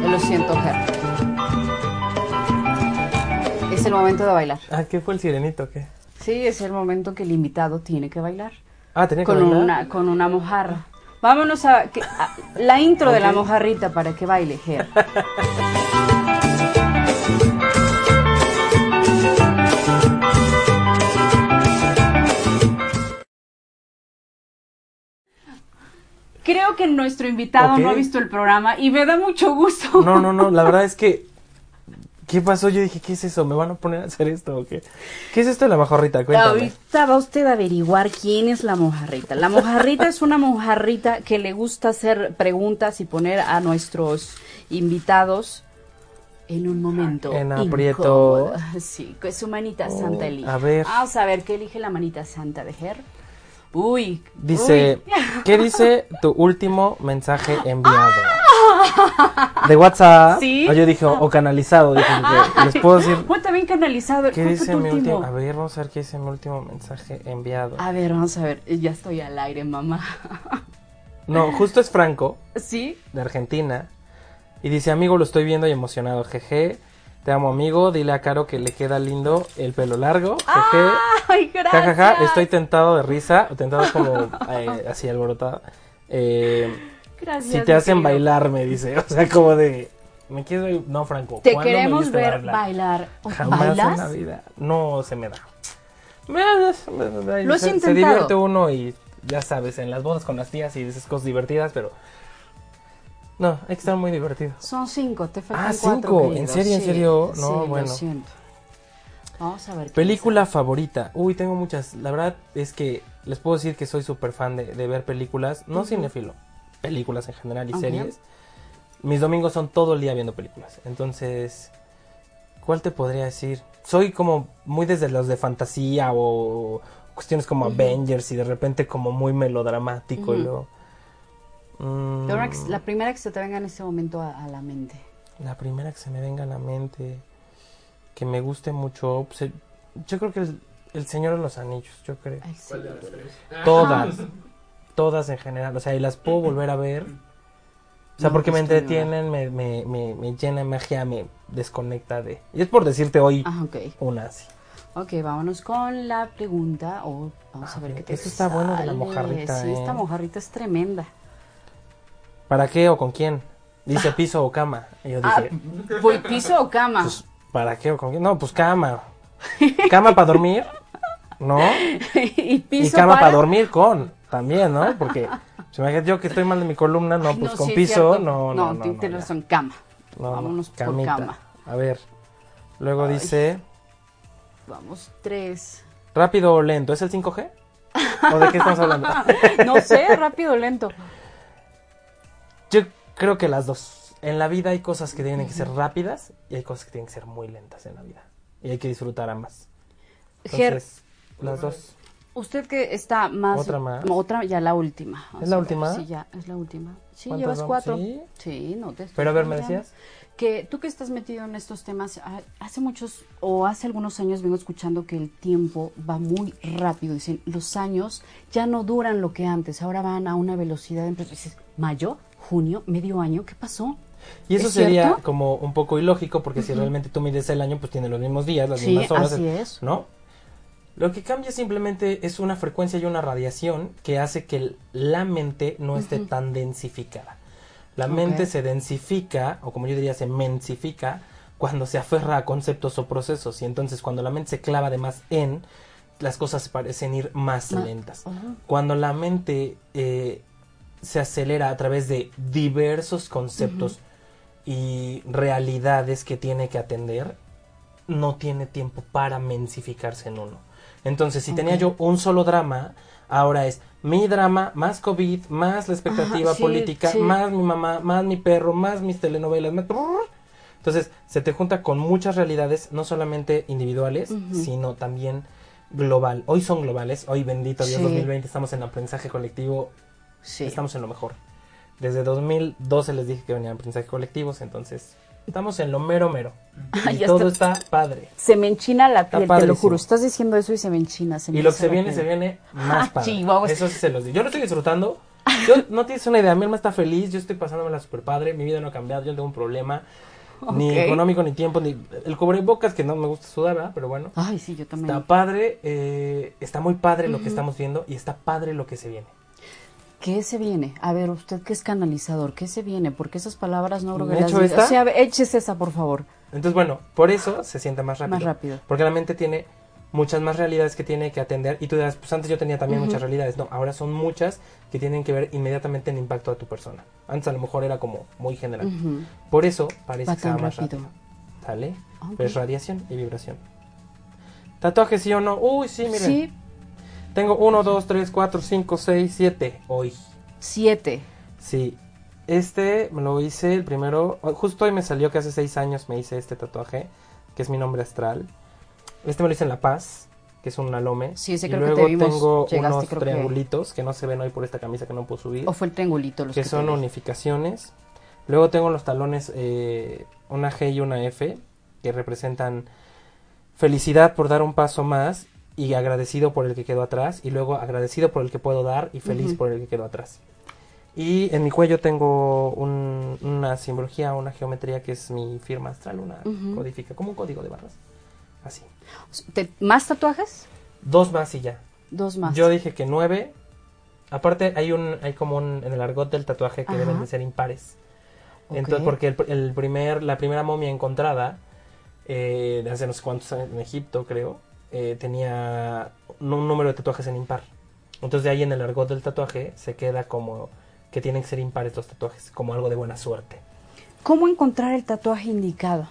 [SPEAKER 3] Lo siento, Ger. Es el momento de bailar.
[SPEAKER 6] Ah, ¿qué fue el sirenito? ¿Qué?
[SPEAKER 3] Sí, es el momento que el invitado tiene que bailar.
[SPEAKER 6] Ah, tenía que
[SPEAKER 3] Con
[SPEAKER 6] bailar?
[SPEAKER 3] una, con una mojarra. Vámonos a, que- a- la intro de la mojarrita para que baile, Ger. Creo que nuestro invitado no ha visto el programa y me da mucho gusto.
[SPEAKER 6] No, no, no, la verdad es que... ¿Qué pasó? Yo dije, ¿qué es eso? ¿Me van a poner a hacer esto o qué? ¿Qué es esto de la majorrita? Cuéntame.
[SPEAKER 3] Ahorita va usted a averiguar quién es la mojarrita. La mojarrita es una mojarrita que le gusta hacer preguntas y poner a nuestros invitados en un momento
[SPEAKER 6] En aprieto.
[SPEAKER 3] incómodo. Sí, con su manita
[SPEAKER 6] Oh,
[SPEAKER 3] santa elige.
[SPEAKER 6] a ver.
[SPEAKER 3] Vamos a ver qué elige la manita santa de Ger. Uy.
[SPEAKER 6] Dice,
[SPEAKER 3] uy.
[SPEAKER 6] ¿qué dice tu último mensaje enviado? De WhatsApp.
[SPEAKER 3] ¿Sí?
[SPEAKER 6] Ah, yo dije, o, canalizado. Dije, les puedo decir.
[SPEAKER 3] Muy también canalizado.
[SPEAKER 6] ¿Qué
[SPEAKER 3] ¿Cuál fue
[SPEAKER 6] dice
[SPEAKER 3] tu
[SPEAKER 6] mi
[SPEAKER 3] último?
[SPEAKER 6] último? A ver, vamos a ver qué dice mi último mensaje enviado.
[SPEAKER 3] A ver, vamos a ver. Ya estoy al aire, mamá.
[SPEAKER 6] No, justo es Franco,
[SPEAKER 3] ¿Sí?
[SPEAKER 6] de Argentina. Y dice, amigo, lo estoy viendo y emocionado. Jeje. Te amo, amigo. Dile a Caro que le queda lindo el pelo largo. Jeje.
[SPEAKER 3] Ay, gracias.
[SPEAKER 6] Ja, ja, ja, estoy tentado de risa, tentado como eh, así alborotado. Eh,
[SPEAKER 3] Gracias,
[SPEAKER 6] si te hacen
[SPEAKER 3] querido.
[SPEAKER 6] bailar, me dice, o sea, como de, me quiero ir, no, Franco,
[SPEAKER 3] Te
[SPEAKER 6] ¿cuándo me
[SPEAKER 3] queremos ver bailar.
[SPEAKER 6] Jamás en la
[SPEAKER 3] ¿Bailas?
[SPEAKER 6] vida, no se me da.
[SPEAKER 3] Lo has
[SPEAKER 6] se, se
[SPEAKER 3] intentado.
[SPEAKER 6] divierte uno y ya sabes, en las bodas con las tías y dices cosas divertidas, pero no, hay que estar muy divertido.
[SPEAKER 3] Son cinco, te faltan
[SPEAKER 6] Ah,
[SPEAKER 3] cuatro.
[SPEAKER 6] cinco, ¿en
[SPEAKER 3] querido.
[SPEAKER 6] serio, en
[SPEAKER 3] Sí,
[SPEAKER 6] serio? No,
[SPEAKER 3] sí, lo
[SPEAKER 6] bueno.
[SPEAKER 3] siento. Vamos a ver.
[SPEAKER 6] Película favorita. Uy, tengo muchas. La verdad es que les puedo decir que soy súper fan de, de ver películas. No
[SPEAKER 3] Ujú.
[SPEAKER 6] cinéfilo. Películas en general y
[SPEAKER 3] Ok.
[SPEAKER 6] series. Mis domingos son todo el día viendo películas. Entonces, ¿cuál te podría decir? Soy como muy desde los de fantasía o cuestiones como
[SPEAKER 3] Ujú.
[SPEAKER 6] Avengers y de repente como muy melodramático y
[SPEAKER 3] Ujú.
[SPEAKER 6] luego... Mm,
[SPEAKER 3] La, primera que- la primera que se te venga en este momento a, a la mente.
[SPEAKER 6] la primera que se me venga a la mente, que me guste mucho, pues, el- yo creo que el, el Señor de los Anillos, yo creo.
[SPEAKER 3] Ay, sí.
[SPEAKER 6] Todas, todas en general, o sea, y las puedo volver a ver. O sea,
[SPEAKER 3] No,
[SPEAKER 6] porque me
[SPEAKER 3] pues, no.
[SPEAKER 6] entretienen, me, me, me, me llena de magia, me desconecta de... Y es por decirte hoy
[SPEAKER 3] Ah, ok.
[SPEAKER 6] una así.
[SPEAKER 3] Ok, vámonos con la pregunta. o vamos a,
[SPEAKER 6] A
[SPEAKER 3] ver qué te
[SPEAKER 6] eso está bueno de la mojarrita,
[SPEAKER 3] Sí,
[SPEAKER 6] ¿eh?
[SPEAKER 3] esta mojarrita es tremenda.
[SPEAKER 6] ¿Para qué o con quién? Dice piso o cama. Y yo
[SPEAKER 3] Ah,
[SPEAKER 6] dije,
[SPEAKER 3] pues, ¿piso o cama?
[SPEAKER 6] pues, ¿para qué o con qué? No, pues cama. ¿Cama para dormir? ¿No?
[SPEAKER 3] y piso
[SPEAKER 6] Y cama para
[SPEAKER 3] para
[SPEAKER 6] dormir con, también, ¿no? Porque, si me yo que estoy mal de mi columna, no,
[SPEAKER 3] Ay,
[SPEAKER 6] pues
[SPEAKER 3] no,
[SPEAKER 6] con
[SPEAKER 3] sí
[SPEAKER 6] piso, no, no, no. no,
[SPEAKER 3] tienes razón, cama.
[SPEAKER 6] No, no,
[SPEAKER 3] Vámonos por
[SPEAKER 6] camita.
[SPEAKER 3] cama.
[SPEAKER 6] A ver. Luego dice,
[SPEAKER 3] Vamos, tres.
[SPEAKER 6] rápido o lento, ¿es el 5G? ¿O de qué estamos hablando?
[SPEAKER 3] No sé, rápido o lento.
[SPEAKER 6] Yo creo que las dos. En la vida hay cosas que tienen que ser rápidas y hay cosas que tienen que ser muy lentas en la vida. Y hay que disfrutar ambas.
[SPEAKER 3] Ger,
[SPEAKER 6] Entonces, las dos.
[SPEAKER 3] Usted que está más...
[SPEAKER 6] Otra más.
[SPEAKER 3] Otra, ya la última.
[SPEAKER 6] ¿Es la
[SPEAKER 3] ver,
[SPEAKER 6] última?
[SPEAKER 3] Sí, ya, es la última. Sí,
[SPEAKER 6] ¿Cuántas
[SPEAKER 3] llevas cuatro.
[SPEAKER 6] ¿Sí?
[SPEAKER 3] Sí, no te estoy
[SPEAKER 6] Pero a ver, ¿me decías?
[SPEAKER 3] Que tú que estás metido en estos temas, hace muchos o hace algunos años vengo escuchando que el tiempo va muy rápido. Dicen, los años ya no duran lo que antes, ahora van a una velocidad. Entonces dices, mayo, junio, medio año, ¿qué pasó?
[SPEAKER 6] Y eso
[SPEAKER 3] ¿Es
[SPEAKER 6] sería
[SPEAKER 3] cierto?
[SPEAKER 6] como un poco ilógico porque si realmente tú mides el año, pues tiene los mismos días, las
[SPEAKER 3] Sí,
[SPEAKER 6] mismas horas.
[SPEAKER 3] así es.
[SPEAKER 6] ¿No? Lo que cambia simplemente es una frecuencia y una radiación que hace que la mente no esté tan densificada. La mente se densifica, o como yo diría, se mensifica, cuando se aferra a conceptos o procesos. Y entonces cuando la mente se clava de más en, las cosas parecen ir más lentas. Cuando la mente eh, se acelera a través de diversos conceptos y realidades que tiene que atender, no tiene tiempo para mensificarse en uno. Entonces, si tenía yo un solo drama, ahora es mi drama, más COVID, más la expectativa
[SPEAKER 3] Ajá, sí,
[SPEAKER 6] política,
[SPEAKER 3] sí.
[SPEAKER 6] más mi mamá, más mi perro, más mis telenovelas. más- Entonces, se te junta con muchas realidades, no solamente individuales, sino también global. Hoy son globales, hoy bendito Dios
[SPEAKER 3] Sí.
[SPEAKER 6] 2020, estamos en aprendizaje colectivo,
[SPEAKER 3] Sí.
[SPEAKER 6] estamos en lo mejor. Desde 2012 les dije que venían aprendizaje colectivos, entonces estamos en lo mero mero.
[SPEAKER 3] Ay,
[SPEAKER 6] Y todo
[SPEAKER 3] está-
[SPEAKER 6] está padre.
[SPEAKER 3] Se me enchina la piel, te lo juro. Estás diciendo eso y se me enchina. se me
[SPEAKER 6] Y lo que se viene,
[SPEAKER 3] piel.
[SPEAKER 6] se viene más
[SPEAKER 3] Ah,
[SPEAKER 6] padre. Eso sí se los digo. Yo lo estoy disfrutando. Yo no tienes una idea. Mi alma está feliz. Yo estoy pasándomela súper padre. Mi vida no ha cambiado. Yo no tengo un problema. Ni
[SPEAKER 3] Ok.
[SPEAKER 6] económico, ni tiempo, ni... El cubrebocas, que no me gusta sudar, ¿verdad? Pero bueno.
[SPEAKER 3] Ay, sí, yo también.
[SPEAKER 6] Está padre. eh, está muy padre lo que estamos viendo. Y está padre lo que se viene.
[SPEAKER 3] ¿Qué se viene? A ver, usted que es canalizador, ¿qué se viene? Porque esas palabras no creo que
[SPEAKER 6] ¿Me
[SPEAKER 3] las diga. O sea, échese esa, por favor.
[SPEAKER 6] Entonces, bueno, por eso se siente más rápido.
[SPEAKER 3] Más rápido.
[SPEAKER 6] Porque la mente tiene muchas más realidades que tiene que atender. Y tú dirás, pues antes yo tenía también muchas realidades. No, ahora son muchas que tienen que ver inmediatamente en impacto a tu persona. Antes a lo mejor era como muy general. Por eso parece
[SPEAKER 3] Va
[SPEAKER 6] que
[SPEAKER 3] tan
[SPEAKER 6] más
[SPEAKER 3] rápido.
[SPEAKER 6] rápido. ¿Sale?
[SPEAKER 3] Ok.
[SPEAKER 6] Pero es radiación y vibración. ¿Tatuaje sí o no? Uy, sí, miren.
[SPEAKER 3] Sí,
[SPEAKER 6] Tengo 1, 2, 3, 4, 5, 6, 7 hoy.
[SPEAKER 3] siete.
[SPEAKER 6] Sí. Este me lo hice el primero. Justo hoy me salió que hace 6 años me hice este tatuaje, que es mi nombre astral. Este me lo hice en La Paz, que es un alome.
[SPEAKER 3] Sí, ese
[SPEAKER 6] y
[SPEAKER 3] creo que te
[SPEAKER 6] luego
[SPEAKER 3] vimos,
[SPEAKER 6] tengo
[SPEAKER 3] llegaste,
[SPEAKER 6] unos
[SPEAKER 3] creo que-
[SPEAKER 6] triangulitos que... no se ven hoy por esta camisa que no puedo subir.
[SPEAKER 3] O fue el triangulito los
[SPEAKER 6] que
[SPEAKER 3] que
[SPEAKER 6] son unificaciones. Luego tengo los talones, eh, una G y una F, que representan felicidad por dar un paso más y agradecido por el que quedó atrás, y luego agradecido por el que puedo dar y feliz
[SPEAKER 3] Ujú.
[SPEAKER 6] por el que quedó atrás. Y en mi cuello tengo un- una simbología, una geometría que es mi firma astral, una
[SPEAKER 3] Ujú.
[SPEAKER 6] codifica, como un código de barras. Así.
[SPEAKER 3] ¿Te- ¿Más tatuajes?
[SPEAKER 6] Dos más y ya.
[SPEAKER 3] Dos más.
[SPEAKER 6] Yo dije que nueve. Aparte hay un, hay como un, en el argot del tatuaje que
[SPEAKER 3] Ajá.
[SPEAKER 6] deben de ser impares.
[SPEAKER 3] Ok.
[SPEAKER 6] Entonces, porque el, el primer, la primera momia encontrada, eh, de hace no sé cuántos años en Egipto, creo, eh, tenía un, número de tatuajes en impar. Entonces de ahí en el argot del tatuaje se queda como que tienen que ser impares los tatuajes, como algo de buena suerte.
[SPEAKER 3] ¿Cómo encontrar el tatuaje indicado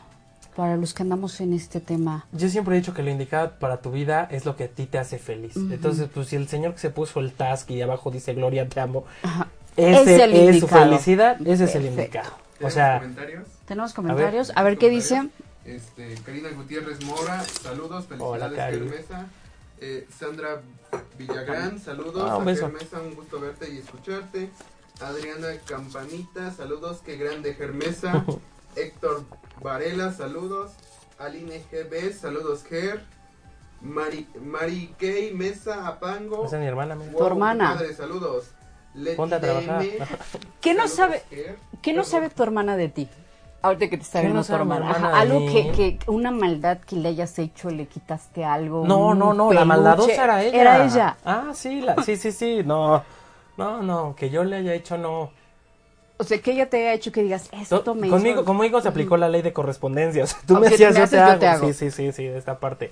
[SPEAKER 3] para los que andamos en este tema?
[SPEAKER 6] Yo siempre he dicho que lo indicado para tu vida es lo que a ti te hace feliz. Entonces, pues si el señor que se puso el task y abajo dice Gloria, te amo,
[SPEAKER 3] Ajá.
[SPEAKER 6] ese
[SPEAKER 3] Es el
[SPEAKER 6] es su felicidad, ese es el indicado. O
[SPEAKER 4] ¿Tenemos
[SPEAKER 6] sea,
[SPEAKER 4] comentarios?
[SPEAKER 3] ¿Tenemos comentarios? A ver, qué dice.
[SPEAKER 4] Este, Karina Gutiérrez Mora, saludos,
[SPEAKER 6] Hola,
[SPEAKER 4] felicidades
[SPEAKER 6] Cari.
[SPEAKER 4] Germesa. Eh, Sandra Villagrán, saludos.
[SPEAKER 6] Ah, un
[SPEAKER 4] a. Germesa, un gusto verte y escucharte. Adriana Campanita, saludos, qué grande Germesa. Héctor Varela, saludos. Aline GB, saludos Ger. Mari, Mari Kay Mesa Apango.
[SPEAKER 6] esa es mi hermana.
[SPEAKER 4] Wow,
[SPEAKER 3] Tu hermana.
[SPEAKER 4] Saludos. Leti
[SPEAKER 6] Ponte a trabajar.
[SPEAKER 3] ¿Qué no
[SPEAKER 4] saludos,
[SPEAKER 3] sabe,
[SPEAKER 4] Ger.
[SPEAKER 3] ¿qué no sabe tu hermana de ti? Ahorita que te está
[SPEAKER 6] ¿Qué
[SPEAKER 3] viendo
[SPEAKER 6] no
[SPEAKER 3] tu hermana. Ajá, algo que, que, una maldad que le hayas hecho, le quitaste algo.
[SPEAKER 6] No, no, no, la maldadosa era ella.
[SPEAKER 3] Era ella.
[SPEAKER 6] Ah, sí, la, sí, sí, sí, no, no, no, que yo le haya hecho no.
[SPEAKER 3] O sea, que ella te ha hecho que digas, esto
[SPEAKER 6] To-
[SPEAKER 3] me
[SPEAKER 6] conmigo,
[SPEAKER 3] hizo...
[SPEAKER 6] conmigo se aplicó la ley de correspondencia. O sea, tú
[SPEAKER 3] O
[SPEAKER 6] me
[SPEAKER 3] me
[SPEAKER 6] yo te hago. Sí, sí, sí, sí, de esta parte.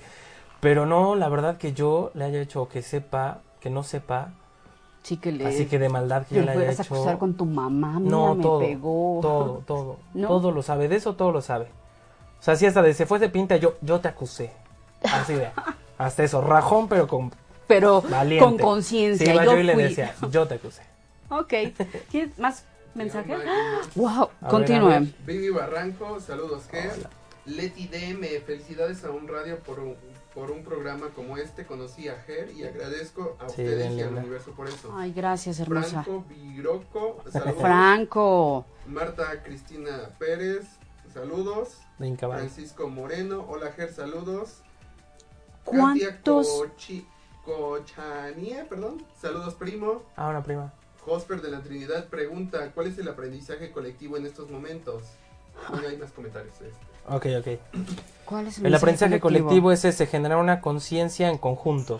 [SPEAKER 6] Pero no, la verdad que yo le haya hecho que sepa, que no sepa,
[SPEAKER 3] Sí, que le...
[SPEAKER 6] así que de maldad que
[SPEAKER 3] le
[SPEAKER 6] yo le haya
[SPEAKER 3] puedes
[SPEAKER 6] hecho.
[SPEAKER 3] acusar con tu mamá, mira,
[SPEAKER 6] No,
[SPEAKER 3] me
[SPEAKER 6] todo,
[SPEAKER 3] pegó.
[SPEAKER 6] todo, todo,
[SPEAKER 3] ¿No?
[SPEAKER 6] todo lo sabe, de eso todo lo sabe. O sea, si hasta de se fue de pinta, yo, yo te acusé. Así de, hasta eso, rajón, pero con
[SPEAKER 3] Pero
[SPEAKER 6] valiente.
[SPEAKER 3] con conciencia,
[SPEAKER 6] Sí, iba
[SPEAKER 3] yo
[SPEAKER 6] yo y le decía, yo te acusé.
[SPEAKER 3] Ok. ¿Tienes más mensajes? Wow,
[SPEAKER 6] A ver,
[SPEAKER 3] continúe.
[SPEAKER 6] a ver.
[SPEAKER 4] Vivi Barranco, saludos Ger. Leti DM, felicidades a un radio por un, por un programa como este. Conocí a Ger y agradezco a
[SPEAKER 6] Sí,
[SPEAKER 4] ustedes
[SPEAKER 6] bien
[SPEAKER 4] y al universo por eso.
[SPEAKER 3] Ay, gracias, hermosa.
[SPEAKER 4] Franco Viroco, saludos.
[SPEAKER 3] Franco.
[SPEAKER 4] Marta Cristina Pérez, saludos. Francisco Moreno, hola Ger, saludos. Katia
[SPEAKER 3] ¿Cuántos?
[SPEAKER 4] Cochi- Cochanie, perdón, saludos primo.
[SPEAKER 6] Ah, una prima.
[SPEAKER 4] Hosper de la Trinidad pregunta, ¿cuál es el aprendizaje colectivo en estos momentos? Bueno, hay más comentarios. este.
[SPEAKER 6] Ok, ok.
[SPEAKER 3] ¿Cuál es
[SPEAKER 6] El
[SPEAKER 3] mensaje
[SPEAKER 6] aprendizaje colectivo es ese, generar una conciencia en conjunto.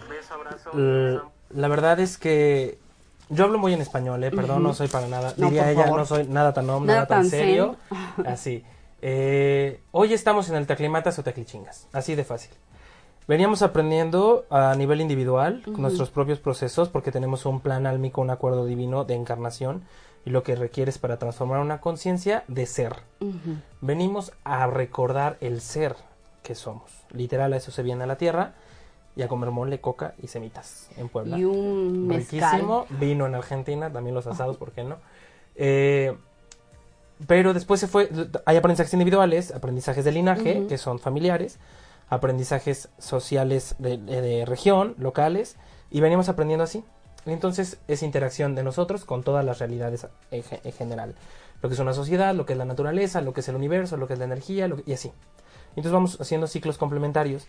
[SPEAKER 6] L- La verdad es que yo hablo muy en español, ¿eh? perdón,
[SPEAKER 3] Ujú.
[SPEAKER 6] no soy para nada.
[SPEAKER 3] No,
[SPEAKER 6] Diría ella,
[SPEAKER 3] favor.
[SPEAKER 6] no soy nada tan hombre,
[SPEAKER 3] Nada
[SPEAKER 6] nada, tan
[SPEAKER 3] tan
[SPEAKER 6] serio. Así. Eh, hoy estamos en el teclimatas o teclichingas, así de fácil. Veníamos aprendiendo a nivel individual, con
[SPEAKER 3] Ujú.
[SPEAKER 6] nuestros propios procesos, porque tenemos un plan álmico, un acuerdo divino de encarnación, y lo que requiere es para transformar una conciencia de ser. Venimos a recordar el ser que somos. Literal, a eso se viene a la tierra y a comer mole, coca y semitas en Puebla.
[SPEAKER 3] Y un mezcal.
[SPEAKER 6] Riquísimo. Vino en Argentina, también los asados, ¿por qué no? Eh, pero después se fue. Hay aprendizajes individuales, aprendizajes de linaje, que son familiares, aprendizajes sociales de, de- de región, locales, y venimos aprendiendo así. Entonces es interacción de nosotros con todas las realidades en, ge- en general. Lo que es una sociedad, lo que es la naturaleza, lo que es el universo, lo que es la energía, lo que- y así. Entonces vamos haciendo ciclos complementarios.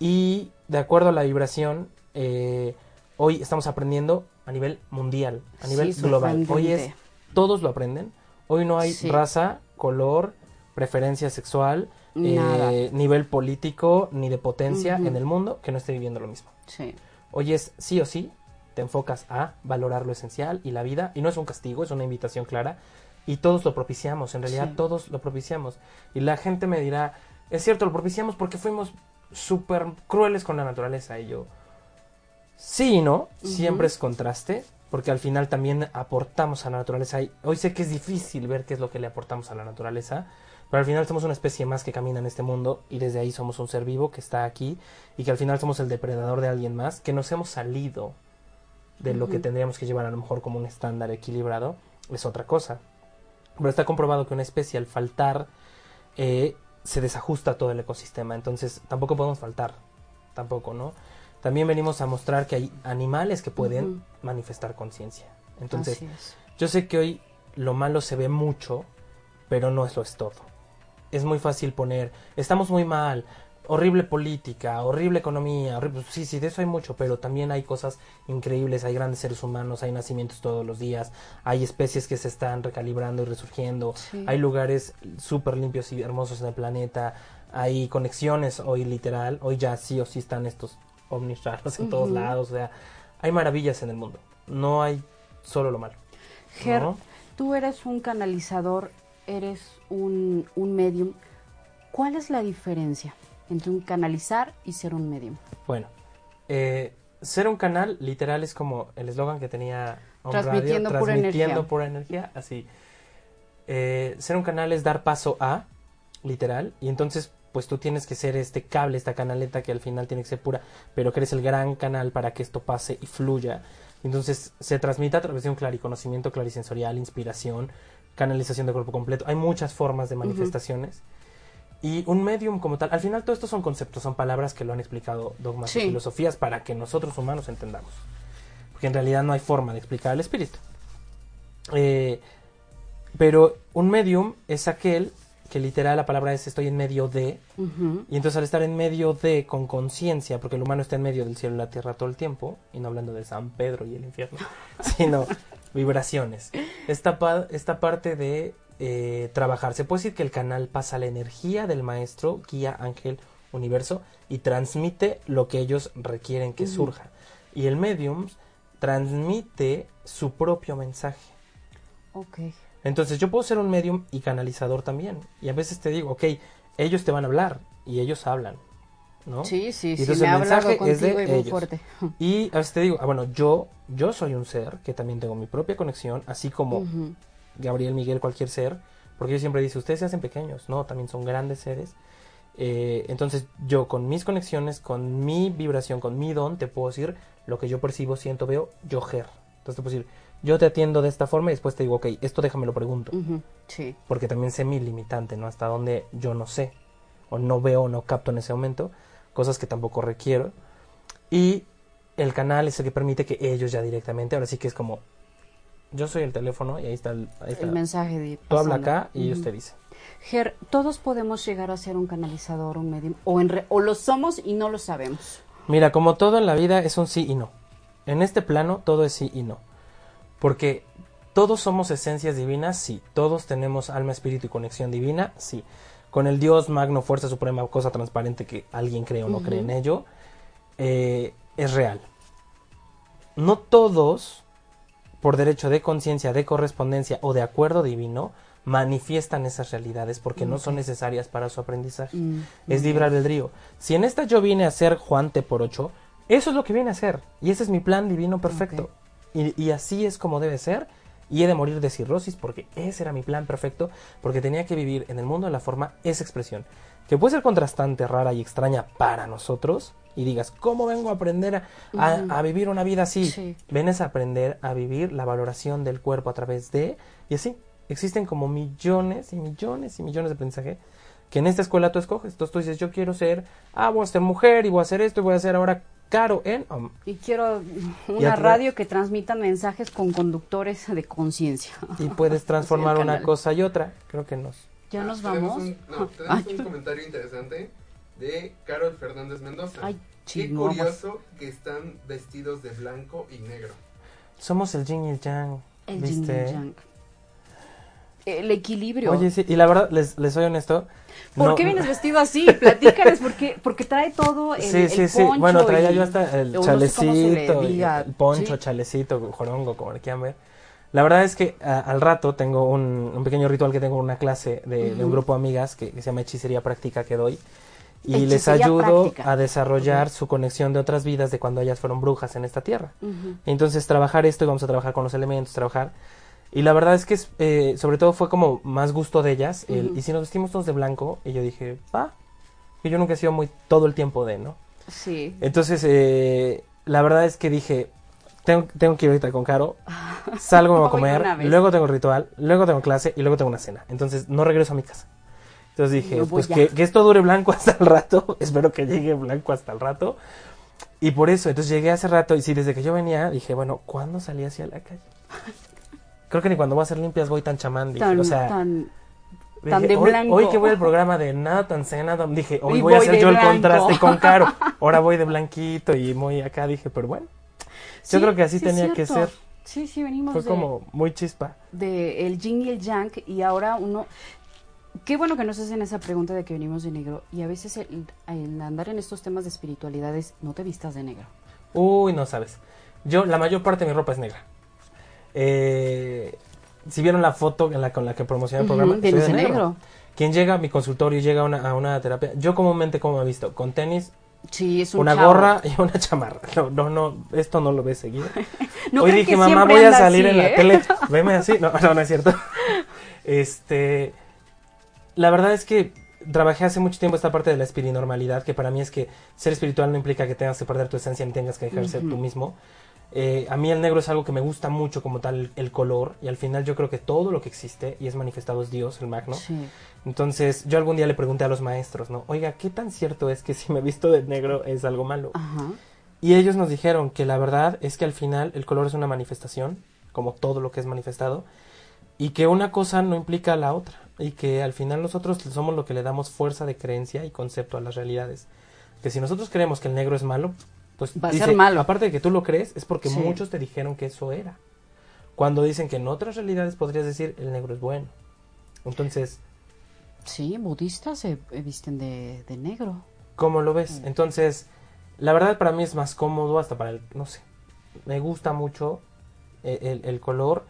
[SPEAKER 6] Y de acuerdo a la vibración, eh, hoy estamos aprendiendo a nivel mundial, a nivel
[SPEAKER 3] Sí,
[SPEAKER 6] global. Hoy es, todos lo aprenden. Hoy no hay
[SPEAKER 3] Sí.
[SPEAKER 6] raza, color, preferencia sexual, eh, nivel político, ni de potencia en el mundo que no esté viviendo lo mismo.
[SPEAKER 3] Sí.
[SPEAKER 6] Hoy es sí o sí, te enfocas a valorar lo esencial y la vida, y no es un castigo, es una invitación clara, y todos lo propiciamos, en realidad
[SPEAKER 3] Sí.
[SPEAKER 6] todos lo propiciamos. Y la gente me dirá, es cierto, lo propiciamos porque fuimos súper crueles con la naturaleza, y yo, sí y no, siempre es contraste, porque al final también aportamos a la naturaleza. Y hoy sé que es difícil ver qué es lo que le aportamos a la naturaleza, pero al final somos una especie más que camina en este mundo y desde ahí somos un ser vivo que está aquí y que al final somos el depredador de alguien más, que nos hemos salido de lo que tendríamos que llevar a lo mejor como un estándar equilibrado, es otra cosa. Pero está comprobado que una especie al faltar eh, se desajusta todo el ecosistema, entonces tampoco podemos faltar, tampoco, ¿no? También venimos a mostrar que hay animales que pueden manifestar conciencia. Entonces, yo sé que hoy lo malo se ve mucho, pero no es lo es todo. Es muy fácil poner, estamos muy mal, horrible política, horrible economía, horrible- sí, sí, de eso hay mucho, pero también hay cosas increíbles, hay grandes seres humanos, hay nacimientos todos los días, hay especies que se están recalibrando y resurgiendo,
[SPEAKER 3] Sí.
[SPEAKER 6] hay lugares súper limpios y hermosos en el planeta, hay conexiones hoy literal, hoy ya sí o sí están estos ovnis raros en todos lados, o sea, hay maravillas en el mundo, no hay solo lo malo.
[SPEAKER 3] Ger,
[SPEAKER 6] ¿no?
[SPEAKER 3] tú eres un canalizador, eres un, un medium. ¿Cuál es la diferencia entre un canalizar y ser un medium?
[SPEAKER 6] Bueno, eh, ser un canal literal es como el eslogan que tenía
[SPEAKER 3] Transmitiendo
[SPEAKER 6] Radio,
[SPEAKER 3] pura
[SPEAKER 6] transmitiendo
[SPEAKER 3] energía.
[SPEAKER 6] pura energía, así. Eh, ser un canal es dar paso a, literal, y entonces pues tú tienes que ser este cable, esta canaleta que al final tiene que ser pura, pero que eres el gran canal para que esto pase y fluya. Entonces se transmite a través de un clariconocimiento clarisensorial, inspiración, canalización de cuerpo completo. Hay muchas formas de manifestaciones. Y un medium como tal, al final todo esto son conceptos, son palabras que lo han explicado dogmas
[SPEAKER 3] Sí.
[SPEAKER 6] y filosofías para que nosotros humanos entendamos. Porque en realidad no hay forma de explicar el espíritu. Eh, pero un medium es aquel que literal la palabra es estoy en medio de, y entonces al estar en medio de con conciencia, porque el humano está en medio del cielo y la tierra todo el tiempo, y no hablando de San Pedro y el infierno, sino vibraciones. Esta, pa- esta parte de eh, trabajar, se puede decir que el canal pasa la energía del maestro, guía, ángel, universo, y transmite lo que ellos requieren que surja. Y el medium transmite su propio mensaje.
[SPEAKER 3] Ok.
[SPEAKER 6] Entonces yo puedo ser un medium y canalizador también. Y a veces te digo, ok, ellos te van a hablar y ellos hablan. ¿no?
[SPEAKER 3] Sí, sí,
[SPEAKER 6] Y
[SPEAKER 3] sí,
[SPEAKER 6] entonces
[SPEAKER 3] me
[SPEAKER 6] el mensaje es de
[SPEAKER 3] y muy
[SPEAKER 6] ellos.
[SPEAKER 3] fuerte.
[SPEAKER 6] Y a veces te digo, ah, bueno, yo, yo soy un ser que también tengo mi propia conexión, así como. Gabriel, Miguel, cualquier ser, porque yo siempre dice, ustedes se hacen pequeños, no, también son grandes seres. Eh, entonces yo con mis conexiones, con mi vibración, con mi don, te puedo decir lo que yo percibo, siento, veo, yo ger. Entonces te puedo decir, yo te atiendo de esta forma y después te digo, ok, esto déjame lo pregunto,
[SPEAKER 3] Sí.
[SPEAKER 6] porque también sé mi limitante, ¿no? Hasta donde yo no sé, o no veo, o no capto en ese momento, cosas que tampoco requiero. Y el canal es el que permite que ellos ya directamente, ahora sí que es como, yo soy el teléfono y ahí está el, ahí está.
[SPEAKER 3] El mensaje de
[SPEAKER 6] Tú habla acá y te dicen.
[SPEAKER 3] Ger, todos podemos llegar a ser un canalizador, un medium, o, en re- o lo somos y no lo sabemos.
[SPEAKER 6] Mira, como todo en la vida es un sí y no. En este plano todo es sí y no. Porque todos somos esencias divinas, sí. Todos tenemos alma, espíritu y conexión divina, sí. Con el Dios magno, fuerza suprema, cosa transparente que alguien cree o no cree en ello, eh, es real. No todos, por derecho de conciencia, de correspondencia o de acuerdo divino, manifiestan esas realidades porque no son necesarias para su aprendizaje.
[SPEAKER 3] Mm,
[SPEAKER 6] Es libre albedrío. Si en esta yo vine a ser Juan T por 8, eso es lo que viene a ser. Y ese es mi plan divino perfecto. Y, y así es como debe ser. Y he de morir de cirrosis porque ese era mi plan perfecto. Porque tenía que vivir en el mundo de la forma esa expresión. Que puede ser contrastante, rara y extraña para nosotros. Y digas, ¿cómo vengo a aprender a, a-
[SPEAKER 3] Ujú.
[SPEAKER 6] a vivir una vida así?
[SPEAKER 3] Sí.
[SPEAKER 6] Vienes a aprender a vivir la valoración del cuerpo a través de... Y así, existen como millones y millones y millones de aprendizaje que en esta escuela tú escoges. Entonces tú dices, yo quiero ser, ah, voy a ser mujer y voy a hacer esto y voy a ser ahora caro en... um,
[SPEAKER 3] Y quiero una radio que transmita mensajes con conductores de conciencia.
[SPEAKER 6] y puedes transformar una cosa y otra. Creo que nos...
[SPEAKER 3] ¿Ya nos
[SPEAKER 4] Tenemos
[SPEAKER 3] vamos?
[SPEAKER 4] Un, no,
[SPEAKER 3] Ay,
[SPEAKER 4] tenemos un comentario interesante de Carol Fernández Mendoza.
[SPEAKER 3] Ay,
[SPEAKER 4] Qué
[SPEAKER 3] chingón.
[SPEAKER 4] curioso que están vestidos de blanco y negro.
[SPEAKER 6] Somos el yin y el yang.
[SPEAKER 3] El
[SPEAKER 6] ¿viste?
[SPEAKER 3] yin y yang. El equilibrio.
[SPEAKER 6] Oye, sí, y la verdad, les, les soy honesto.
[SPEAKER 3] ¿Por
[SPEAKER 6] no-
[SPEAKER 3] qué vienes vestido así? Platícales, porque, porque trae todo el,
[SPEAKER 6] Sí, sí,
[SPEAKER 3] el
[SPEAKER 6] sí.
[SPEAKER 3] poncho
[SPEAKER 6] Bueno, traía
[SPEAKER 3] y-
[SPEAKER 6] yo hasta el
[SPEAKER 3] no sé
[SPEAKER 6] chalecito,
[SPEAKER 3] diga.
[SPEAKER 6] el poncho,
[SPEAKER 3] Sí.
[SPEAKER 6] chalecito, jorongo, como le quieran ver. La verdad es que a- al rato tengo un, un pequeño ritual que tengo una clase de, de un grupo de amigas que, que se llama Hechicería Práctica que doy. Y les ayudo
[SPEAKER 3] práctica.
[SPEAKER 6] a desarrollar su conexión de otras vidas de cuando ellas fueron brujas en esta tierra. Entonces trabajar esto y vamos a trabajar con los elementos, trabajar. Y la verdad es que eh, sobre todo fue como más gusto de ellas. el, y si nos vestimos todos de blanco, y yo dije, va. Que yo nunca he sido muy todo el tiempo de, ¿no?
[SPEAKER 3] Sí.
[SPEAKER 6] Entonces, eh, la verdad es que dije, tengo, tengo que ir ahorita con Caro, salgo, me voy a comer, luego tengo el ritual, luego tengo clase y luego tengo una cena. Entonces, no regreso a mi casa. Entonces dije, pues que, que esto dure blanco hasta el rato, espero que llegue blanco hasta el rato. Y por eso, entonces llegué hace rato y sí, desde que yo venía, dije, bueno, ¿cuándo salí hacia la calle? Creo que ni cuando voy a hacer limpias voy tan chamán, dije,
[SPEAKER 3] Tan,
[SPEAKER 6] o sea,
[SPEAKER 3] tan,
[SPEAKER 6] Dije,
[SPEAKER 3] tan de
[SPEAKER 6] hoy,
[SPEAKER 3] blanco.
[SPEAKER 6] hoy que voy al programa de nada tan cena, dije, hoy voy a hacer yo el
[SPEAKER 3] blanco.
[SPEAKER 6] contraste con Caro. Ahora voy de blanquito y muy acá, dije, pero bueno. Yo
[SPEAKER 3] Sí,
[SPEAKER 6] creo que así
[SPEAKER 3] sí
[SPEAKER 6] tenía que ser.
[SPEAKER 3] Sí, sí, venimos
[SPEAKER 6] Fue
[SPEAKER 3] de,
[SPEAKER 6] como muy chispa.
[SPEAKER 3] de el yin y el yang y ahora uno qué bueno que nos hacen esa pregunta de que venimos de negro y a veces el, el andar en estos temas de espiritualidades no te vistas de negro
[SPEAKER 6] Uy, no sabes. Yo, la mayor parte de mi ropa es negra. Eh, si vieron la foto en la, con la que promocioné el programa,
[SPEAKER 3] vienes
[SPEAKER 6] de
[SPEAKER 3] de
[SPEAKER 6] negro.
[SPEAKER 3] negro.
[SPEAKER 6] Quien llega a mi consultorio y llega a una, a una terapia, yo comúnmente como me he visto, con tenis,
[SPEAKER 3] sí es un
[SPEAKER 6] una
[SPEAKER 3] chavo.
[SPEAKER 6] gorra y una chamarra. No, no, no, esto no lo ves seguido.
[SPEAKER 3] No
[SPEAKER 6] Hoy dije,
[SPEAKER 3] que
[SPEAKER 6] mamá, voy a salir
[SPEAKER 3] así,
[SPEAKER 6] en la
[SPEAKER 3] ¿eh?"
[SPEAKER 6] tele. Veme así. No, no, no es cierto. Este. La verdad es que trabajé hace mucho tiempo esta parte de la espirinormalidad, que para mí es que ser espiritual no implica que tengas que perder tu esencia ni tengas que dejar de ser tú mismo. Eh, a mí el negro es algo que me gusta mucho como tal, el, color, y al final yo creo que todo lo que existe y es manifestado es Dios, el magno.
[SPEAKER 3] Sí.
[SPEAKER 6] Entonces yo algún día le pregunté a los maestros, ¿no? Oiga, ¿qué tan cierto es que si me visto de negro es algo malo?
[SPEAKER 3] Ajá.
[SPEAKER 6] Y ellos nos dijeron que la verdad es que al final el color es una manifestación, como todo lo que es manifestado, y que una cosa no implica a la otra, y que al final nosotros somos lo que le damos fuerza de creencia y concepto a las realidades. Que si nosotros creemos que el negro es malo, pues
[SPEAKER 3] Va a
[SPEAKER 6] dice,
[SPEAKER 3] ser malo.
[SPEAKER 6] aparte de que tú lo crees, es porque
[SPEAKER 3] Sí.
[SPEAKER 6] muchos te dijeron que eso era. Cuando dicen que en otras realidades podrías decir el negro es bueno. Entonces,
[SPEAKER 3] Sí, budistas se visten de, de negro.
[SPEAKER 6] ¿Cómo lo ves? Entonces, la verdad para mí es más cómodo hasta para el, no sé, me gusta mucho eh, el, el color.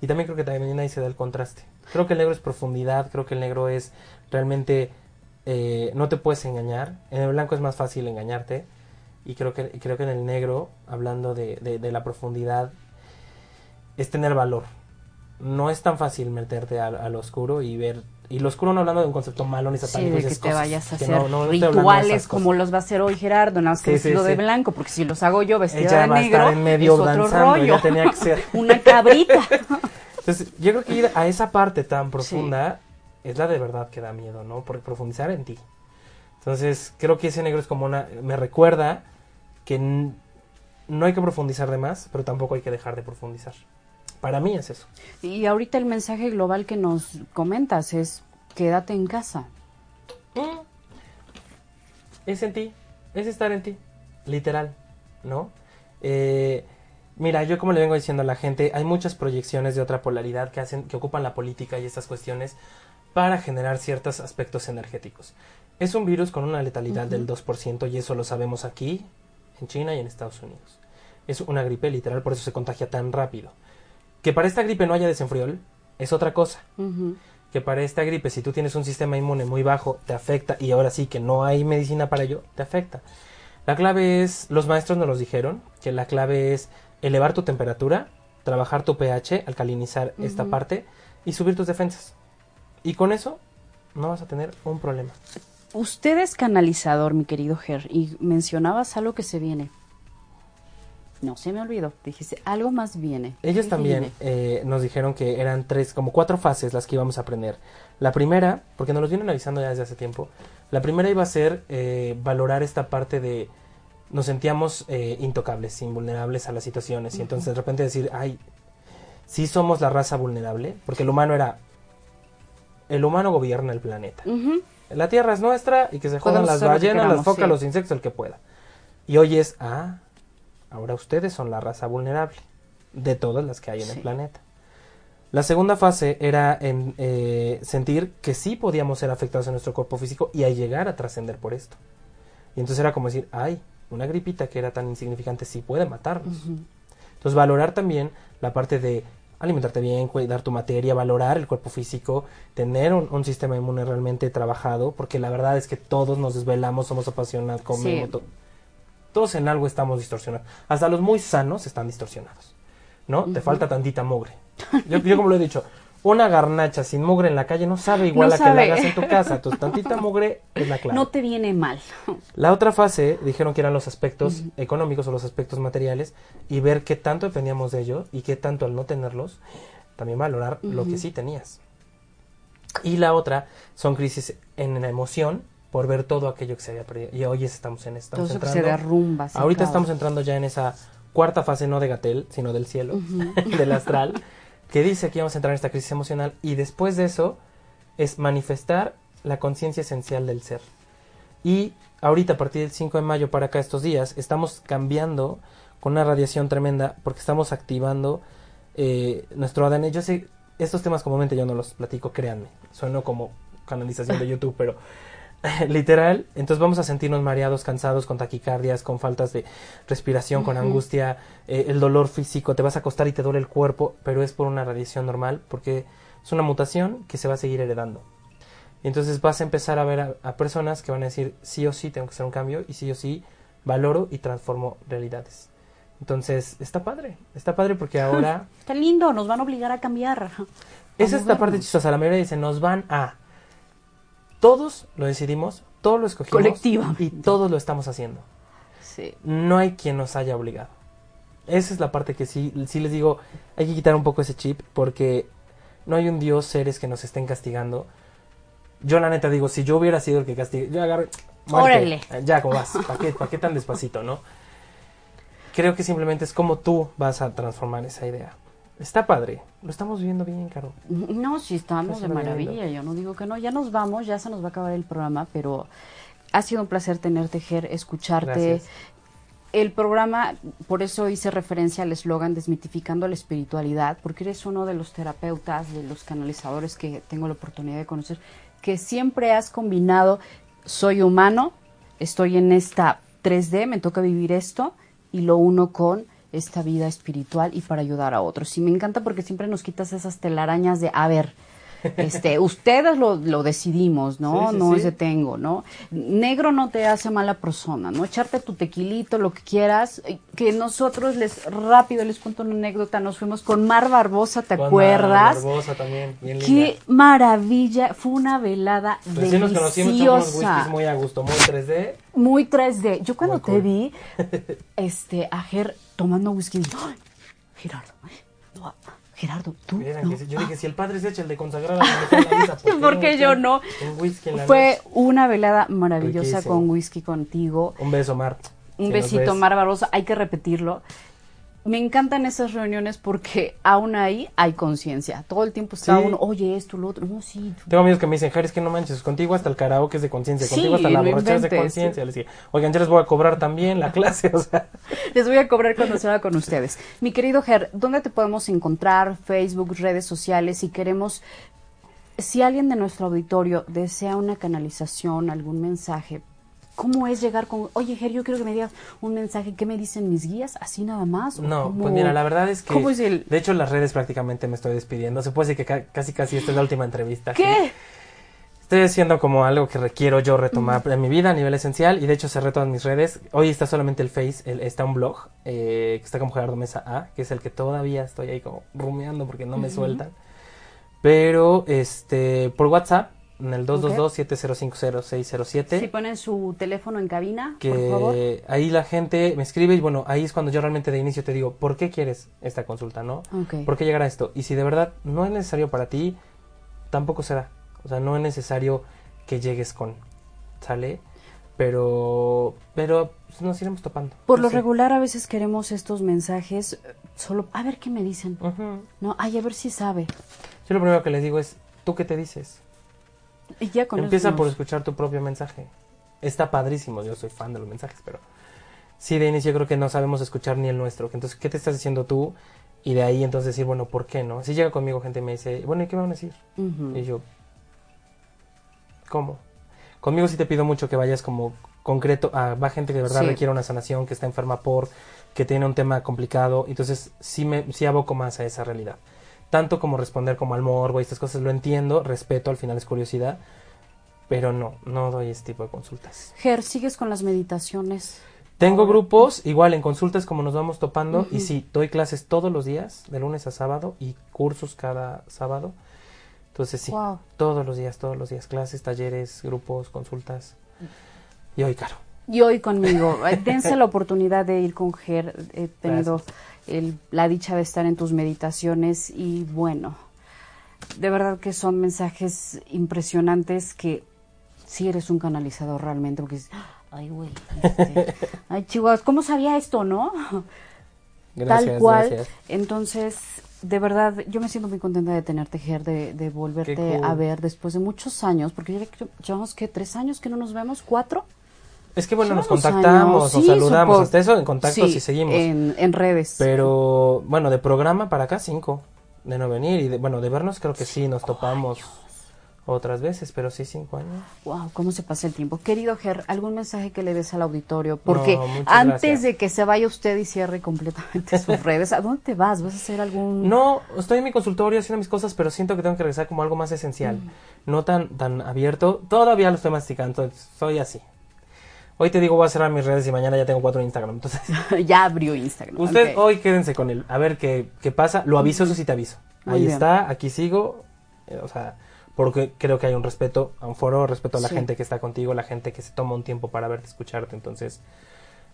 [SPEAKER 6] Y también creo que también ahí se da el contraste. Creo que el negro es profundidad, creo que el negro es realmente eh, no te puedes engañar. En el blanco es más fácil engañarte. Y creo que, creo que en el negro, hablando de, de, la profundidad, es tener valor. No es tan fácil meterte al, oscuro y ver. Y lo oscuro no hablando de un concepto malo ni satánico.
[SPEAKER 3] Sí, de que te vayas a hacer rituales como los va a hacer hoy Gerardo, no sí, vestido de blanco, porque si los hago yo vestido de negro, en medio es otro rollo.
[SPEAKER 6] tenía que ser.
[SPEAKER 3] Una cabrita.
[SPEAKER 6] Entonces, yo creo que ir a esa parte tan profunda es la de verdad que da miedo, ¿no? Por profundizar en ti. Entonces, creo que ese negro es como una... Me recuerda que no hay que profundizar de más, pero tampoco hay que dejar de profundizar. Para mí es eso.
[SPEAKER 3] Y ahorita el mensaje global que nos comentas es, quédate en casa.
[SPEAKER 6] Mm. Es en ti, es estar en ti, literal, ¿no? Eh, mira, yo como le vengo diciendo a la gente, hay muchas proyecciones de otra polaridad que hacen, que ocupan la política y estas cuestiones para generar ciertos aspectos energéticos. Es un virus con una letalidad del 2% y eso lo sabemos aquí, en China y en Estados Unidos. Es una gripe literal, por eso se contagia tan rápido. Que para esta gripe no haya desenfriol es otra cosa. Que para esta gripe, si tú tienes un sistema inmune muy bajo, te afecta y ahora sí que no hay medicina para ello, te afecta. La clave es, los maestros nos los dijeron, que la clave es elevar tu temperatura, trabajar tu pH, alcalinizar esta parte y subir tus defensas. Y con eso no vas a tener un problema.
[SPEAKER 3] Usted es canalizador, mi querido Ger, y mencionabas algo que se viene. No se me olvidó, dijiste, algo más viene.
[SPEAKER 6] Ellos también eh, nos dijeron que eran tres, como cuatro fases las que íbamos a aprender. La primera, porque nos los vienen avisando ya desde hace tiempo, la primera iba a ser eh, valorar esta parte de nos sentíamos eh, intocables, invulnerables a las situaciones, y entonces de repente decir, ay, sí somos la raza vulnerable, porque el humano era el humano gobierna el planeta. La Tierra es nuestra y que se jodan las ballenas, las focas, los insectos, el que pueda. Y hoy es, ah, ahora ustedes son la raza vulnerable de todas las que hay en el planeta. La segunda fase era en, eh, sentir que sí podíamos ser afectados en nuestro cuerpo físico y a llegar a trascender por esto. Y entonces era como decir, ay, una gripita que era tan insignificante sí puede matarnos. Entonces valorar también la parte de alimentarte bien, cuidar tu materia, valorar el cuerpo físico, tener un, sistema inmune realmente trabajado, porque la verdad es que todos nos desvelamos, somos apasionados, comemos, todos en algo estamos distorsionados. Hasta los muy sanos están distorsionados, ¿no? Te falta tantita mugre. Yo, yo como lo he dicho, una garnacha sin mugre en la calle no sabe igual a que la hagas en tu casa. Tu tantita mugre es la clave.
[SPEAKER 3] No te viene mal.
[SPEAKER 6] La otra fase dijeron que eran los aspectos económicos o los aspectos materiales y ver qué tanto dependíamos de ellos y qué tanto al no tenerlos, también valorar lo que sí tenías. Y la otra son crisis en la emoción por ver todo aquello que se había perdido. Y hoy estamos en esta.
[SPEAKER 3] Todo se derrumba.
[SPEAKER 6] Ahorita estamos entrando ya en esa cuarta fase, no de Gatel, sino del cielo, del astral que dice que vamos a entrar en esta crisis emocional y después de eso es manifestar la conciencia esencial del ser. Y ahorita a partir del 5 de mayo para acá estos días estamos cambiando con una radiación tremenda porque estamos activando eh, nuestro ADN. Yo sé, estos temas comúnmente yo no los platico, créanme, sueno como canalización de YouTube, pero literal, entonces vamos a sentirnos mareados, cansados, con taquicardias, con faltas de respiración, con angustia, eh, el dolor físico, te vas a acostar y te duele el cuerpo, pero es por una radiación normal, porque es una mutación que se va a seguir heredando. Entonces vas a empezar a ver a, personas que van a decir, sí o sí tengo que hacer un cambio, y sí o sí valoro y transformo realidades. Entonces, está padre, está padre porque ahora...
[SPEAKER 3] Está lindo, nos van a obligar a cambiar.
[SPEAKER 6] Esa es esta parte chistosa, la mayoría dice, nos van a todos lo decidimos, todos lo escogimos.
[SPEAKER 3] Colectiva.
[SPEAKER 6] Y todos lo estamos haciendo.
[SPEAKER 3] Sí.
[SPEAKER 6] No hay quien nos haya obligado. Esa es la parte que sí, sí les digo, hay que quitar un poco ese chip porque no hay un Dios, seres que nos estén castigando. Yo la neta digo, si yo hubiera sido el que castigue, yo agarro...
[SPEAKER 3] Órale.
[SPEAKER 6] Ya, ¿cómo vas? ¿Para qué, ¿Para qué tan despacito, no? Creo que simplemente es como tú vas a transformar esa idea. Está padre, lo estamos viendo bien, Caro.
[SPEAKER 3] No, sí, estamos de maravilla, yo no digo que no. Ya nos vamos, ya se nos va a acabar el programa, pero ha sido un placer tenerte, Ger, escucharte. El programa, por eso hice referencia al eslogan Desmitificando la Espiritualidad, porque eres uno de los terapeutas, de los canalizadores que tengo la oportunidad de conocer, que siempre has combinado, soy humano, estoy en esta 3D, me toca vivir esto, y lo uno con esta vida espiritual y para ayudar a otros. Y me encanta porque siempre nos quitas esas telarañas de, a ver, este, ustedes lo, lo decidimos, ¿no?
[SPEAKER 6] Sí, sí,
[SPEAKER 3] no
[SPEAKER 6] sí.
[SPEAKER 3] es de tengo, ¿no? Negro no te hace mala persona, ¿no? Echarte tu tequilito, lo que quieras, eh, que nosotros les, rápido les cuento una anécdota, nos fuimos con Mar Barbosa, ¿te
[SPEAKER 6] Con
[SPEAKER 3] acuerdas?
[SPEAKER 6] Ana Barbosa también, bien linda.
[SPEAKER 3] Qué maravilla, fue una velada
[SPEAKER 6] Recién nos conocimos, echamos unos
[SPEAKER 3] deliciosa.
[SPEAKER 6] whiskies muy a gusto, muy 3D.
[SPEAKER 3] Muy 3D. Yo cuando
[SPEAKER 6] Muy
[SPEAKER 3] te
[SPEAKER 6] cool.
[SPEAKER 3] vi, este, a Ger tomando whisky, "Ay, Gerardo, Gerardo, tú.
[SPEAKER 6] Vieran
[SPEAKER 3] no".
[SPEAKER 6] que yo
[SPEAKER 3] Ah,
[SPEAKER 6] dije, si el padre se echa el de consagrar a la misa,
[SPEAKER 3] ¿Por qué yo no?
[SPEAKER 6] Un whisky en la
[SPEAKER 3] Fue
[SPEAKER 6] noche?
[SPEAKER 3] una velada maravillosa
[SPEAKER 6] Riquísimo.
[SPEAKER 3] con whisky contigo.
[SPEAKER 6] Un beso, Mar.
[SPEAKER 3] Un
[SPEAKER 6] Si
[SPEAKER 3] besito. Mar Barroso. Hay que repetirlo. Me encantan esas reuniones porque aún ahí hay conciencia. Todo el tiempo está
[SPEAKER 6] Sí.
[SPEAKER 3] uno, oye, esto, lo otro. No, sí.
[SPEAKER 6] Tengo amigos que me dicen, Jair, es que no manches, contigo hasta el karaoke es de conciencia,
[SPEAKER 3] Sí,
[SPEAKER 6] contigo hasta la borrachera es de conciencia. Les dije, oigan, ya les voy a cobrar también la clase, o sea.
[SPEAKER 3] Les voy a cobrar cuando se haga con ustedes. Mi querido Ger, ¿dónde te podemos encontrar? Facebook, redes sociales, si queremos, si alguien de nuestro auditorio desea una canalización, algún mensaje, ¿cómo es llegar con, oye Ger, yo quiero que me digas un mensaje, ¿qué me dicen mis guías? ¿Así nada más? ¿O
[SPEAKER 6] No,
[SPEAKER 3] cómo-
[SPEAKER 6] pues mira, la verdad es que,
[SPEAKER 3] ¿Cómo es el...?
[SPEAKER 6] de hecho, las redes prácticamente me estoy despidiendo. Se puede decir que ca- casi casi esta es la última entrevista.
[SPEAKER 3] ¿Qué?
[SPEAKER 6] Estoy haciendo como algo que requiero yo retomar en mi vida a nivel esencial y de hecho cerré todas mis redes. Hoy está solamente el Face, el- está un blog eh, que está como Gerardo Mesa A, que es el que todavía estoy ahí como rumiando porque no me sueltan. Pero este por WhatsApp en el 222-7050-607.
[SPEAKER 3] Si ponen su teléfono en cabina,
[SPEAKER 6] que
[SPEAKER 3] por favor.
[SPEAKER 6] ahí la gente me escribe y bueno, ahí es cuando yo realmente de inicio te digo, ¿por qué quieres esta consulta, no?
[SPEAKER 3] Ok.
[SPEAKER 6] ¿Por qué llegar a esto? Y si de verdad no es necesario para ti, tampoco será. O sea, no es necesario que llegues con, ¿sale? Pero, pero pues, nos iremos topando.
[SPEAKER 3] Por lo
[SPEAKER 6] Sí.
[SPEAKER 3] regular a veces queremos estos mensajes eh, solo, a ver qué me dicen. No, ay, a ver si sabe.
[SPEAKER 6] Yo lo primero que les digo es, ¿tú qué te dices?
[SPEAKER 3] Y ya con eso
[SPEAKER 6] Empieza por escuchar tu propio mensaje. Está padrísimo, yo soy fan de los mensajes, pero sí, de inicio creo que no sabemos escuchar ni el nuestro. Entonces, ¿qué te estás diciendo tú? Y de ahí entonces decir, bueno, ¿por qué no? Si llega conmigo gente y me dice, bueno, ¿y qué me van a decir? Y yo, ¿cómo? Conmigo sí te pido mucho que vayas como concreto. Ah, va gente que de verdad
[SPEAKER 3] Sí.
[SPEAKER 6] requiere una sanación, que está enferma por, que tiene un tema complicado. Entonces sí me sí aboco más a esa realidad. Tanto como responder como al morbo y estas cosas lo entiendo, respeto, al final es curiosidad. Pero no, no doy este tipo de consultas.
[SPEAKER 3] Ger, ¿sigues con las meditaciones?
[SPEAKER 6] Tengo grupos, igual en consultas como nos vamos topando, y sí, doy clases todos los días, de lunes a sábado, y cursos cada sábado. Entonces sí,
[SPEAKER 3] Wow.
[SPEAKER 6] todos los días, todos los días, clases, talleres, grupos, consultas. Y hoy, caro.
[SPEAKER 3] Y hoy conmigo. Dense la oportunidad de ir con Ger. He tenido el- la dicha de estar en tus meditaciones y bueno, de verdad que son mensajes impresionantes que sí eres un canalizador realmente, porque dices, ay, güey, este, ay, chihuahua, ¿cómo sabía esto, no?
[SPEAKER 6] Gracias,
[SPEAKER 3] Tal cual.
[SPEAKER 6] gracias.
[SPEAKER 3] Entonces, de verdad, yo me siento muy contenta de tenerte, Ger, de, de volverte
[SPEAKER 6] cool.
[SPEAKER 3] a ver después de muchos años, porque ya llevamos, ¿qué? ¿Tres años que no nos vemos? ¿Cuatro?
[SPEAKER 6] Es que bueno, nos contactamos,
[SPEAKER 3] años.
[SPEAKER 6] nos
[SPEAKER 3] Sí,
[SPEAKER 6] saludamos, hasta eso en contacto
[SPEAKER 3] sí,
[SPEAKER 6] sí seguimos.
[SPEAKER 3] En, en redes.
[SPEAKER 6] Pero bueno, de programa para acá cinco, de no venir y de, bueno, de vernos creo que sí nos topamos otras veces, pero sí cinco años.
[SPEAKER 3] Wow, cómo se pasa el tiempo. Querido Ger, ¿algún mensaje que le des al auditorio? Porque
[SPEAKER 6] No,
[SPEAKER 3] antes
[SPEAKER 6] gracias.
[SPEAKER 3] de que se vaya usted y cierre completamente sus redes, ¿a dónde te vas? ¿Vas a hacer algún...?
[SPEAKER 6] No, estoy en mi consultorio haciendo mis cosas, pero siento que tengo que regresar como algo más esencial, no tan tan abierto. Todavía lo estoy masticando, soy así. Hoy te digo voy a cerrar mis redes y mañana ya tengo cuatro en Instagram, entonces
[SPEAKER 3] ya abrió Instagram.
[SPEAKER 6] Usted hoy quédense con él, a ver qué, qué pasa. Lo aviso, eso sí te aviso.
[SPEAKER 3] Muy
[SPEAKER 6] Ahí
[SPEAKER 3] bien.
[SPEAKER 6] está, aquí sigo. eh, o sea, porque creo que hay un respeto a un foro, respeto a la
[SPEAKER 3] Sí.
[SPEAKER 6] gente que está contigo, la gente que se toma un tiempo para verte, escucharte. Entonces,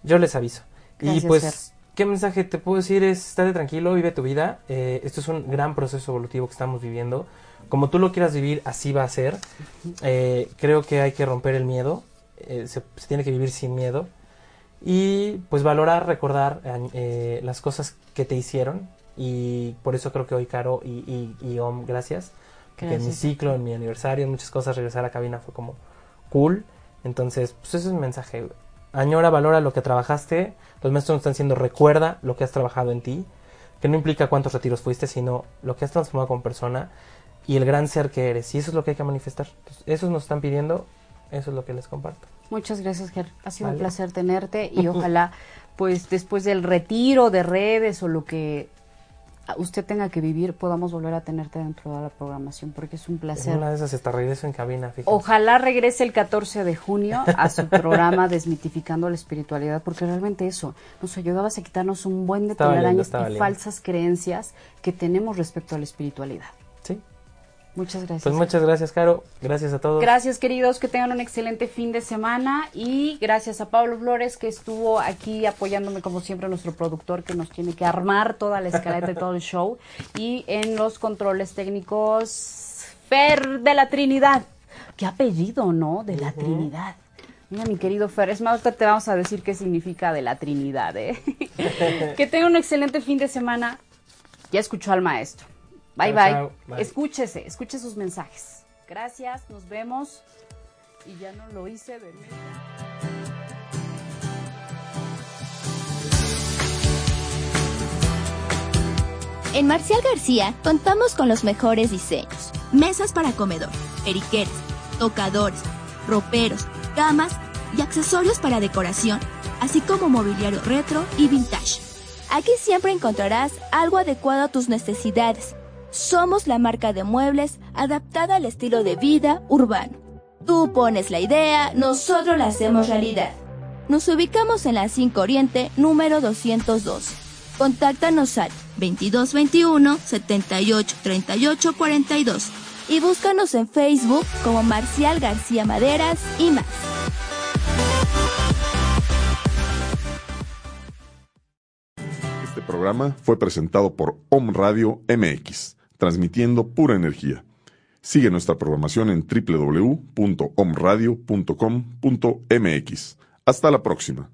[SPEAKER 6] yo les aviso.
[SPEAKER 3] Gracias,
[SPEAKER 6] y pues,
[SPEAKER 3] Fer.
[SPEAKER 6] ¿qué mensaje te puedo decir? Es, estate tranquilo, vive tu vida. Eh, esto es un gran proceso evolutivo que estamos viviendo. Como tú lo quieras vivir, así va a ser. Eh, creo que hay que romper el miedo. Eh, se, se tiene que vivir sin miedo. Y pues valorar, recordar eh, las cosas que te hicieron. Y por eso creo que hoy Caro y, y, y Om, gracias, porque en mi
[SPEAKER 3] Gracias.
[SPEAKER 6] ciclo, en mi aniversario, en muchas cosas regresar a cabina fue como cool, entonces pues ese es mi mensaje, añora, valora lo que trabajaste, los maestros nos están diciendo recuerda lo que has trabajado en ti, que no implica cuántos retiros fuiste, sino lo que has transformado como persona y el gran ser que eres, y eso es lo que hay que manifestar, Entonces, eso nos están pidiendo, eso es lo que les comparto.
[SPEAKER 3] Muchas gracias, Ger. Ha sido un placer tenerte y ojalá pues después del retiro de redes o lo que usted tenga que vivir, podamos volver a tenerte dentro de la programación, porque es un placer.
[SPEAKER 6] Una de esas está regreso en cabina.
[SPEAKER 3] Ojalá regrese el 14 de junio a su programa Desmitificando la Espiritualidad, porque realmente eso nos ayudabas a quitarnos un buen de telarañas y
[SPEAKER 6] lindo.
[SPEAKER 3] falsas creencias que tenemos respecto a la espiritualidad. Muchas gracias.
[SPEAKER 6] Pues muchas gracias, Caro. Gracias a todos.
[SPEAKER 3] Gracias, queridos, que tengan un excelente fin de semana y gracias a Pablo Flores que estuvo aquí apoyándome como siempre nuestro productor que nos tiene que armar toda la escaleta y todo el show y en los controles técnicos Fer de la Trinidad. Qué apellido, ¿no? De la Trinidad. Mira, mi querido Fer, es más, te vamos a decir qué significa de la Trinidad, ¿eh? que tengan un excelente fin de semana. Ya escuchó al maestro. Bye,
[SPEAKER 6] Chao,
[SPEAKER 3] bye.
[SPEAKER 6] chao. Bye.
[SPEAKER 3] Escúchese, escuche sus mensajes. Gracias, nos vemos. Y ya no lo hice.
[SPEAKER 2] En Marcial García contamos con los mejores diseños. Mesas para comedor, periqueras, tocadores, roperos, camas y accesorios para decoración, así como mobiliario retro y vintage. Aquí siempre encontrarás algo adecuado a tus necesidades. Somos la marca de muebles adaptada al estilo de vida urbano. Tú pones la idea, nosotros la hacemos realidad. Nos ubicamos en la 5 Oriente, número 212. Contáctanos al 2221 78 38 42 y búscanos en Facebook como Marcial García Maderas y más.
[SPEAKER 1] Este programa fue presentado por Om Radio MX, transmitiendo pura energía. Sigue nuestra programación en www.omradio.com.mx. Hasta la próxima.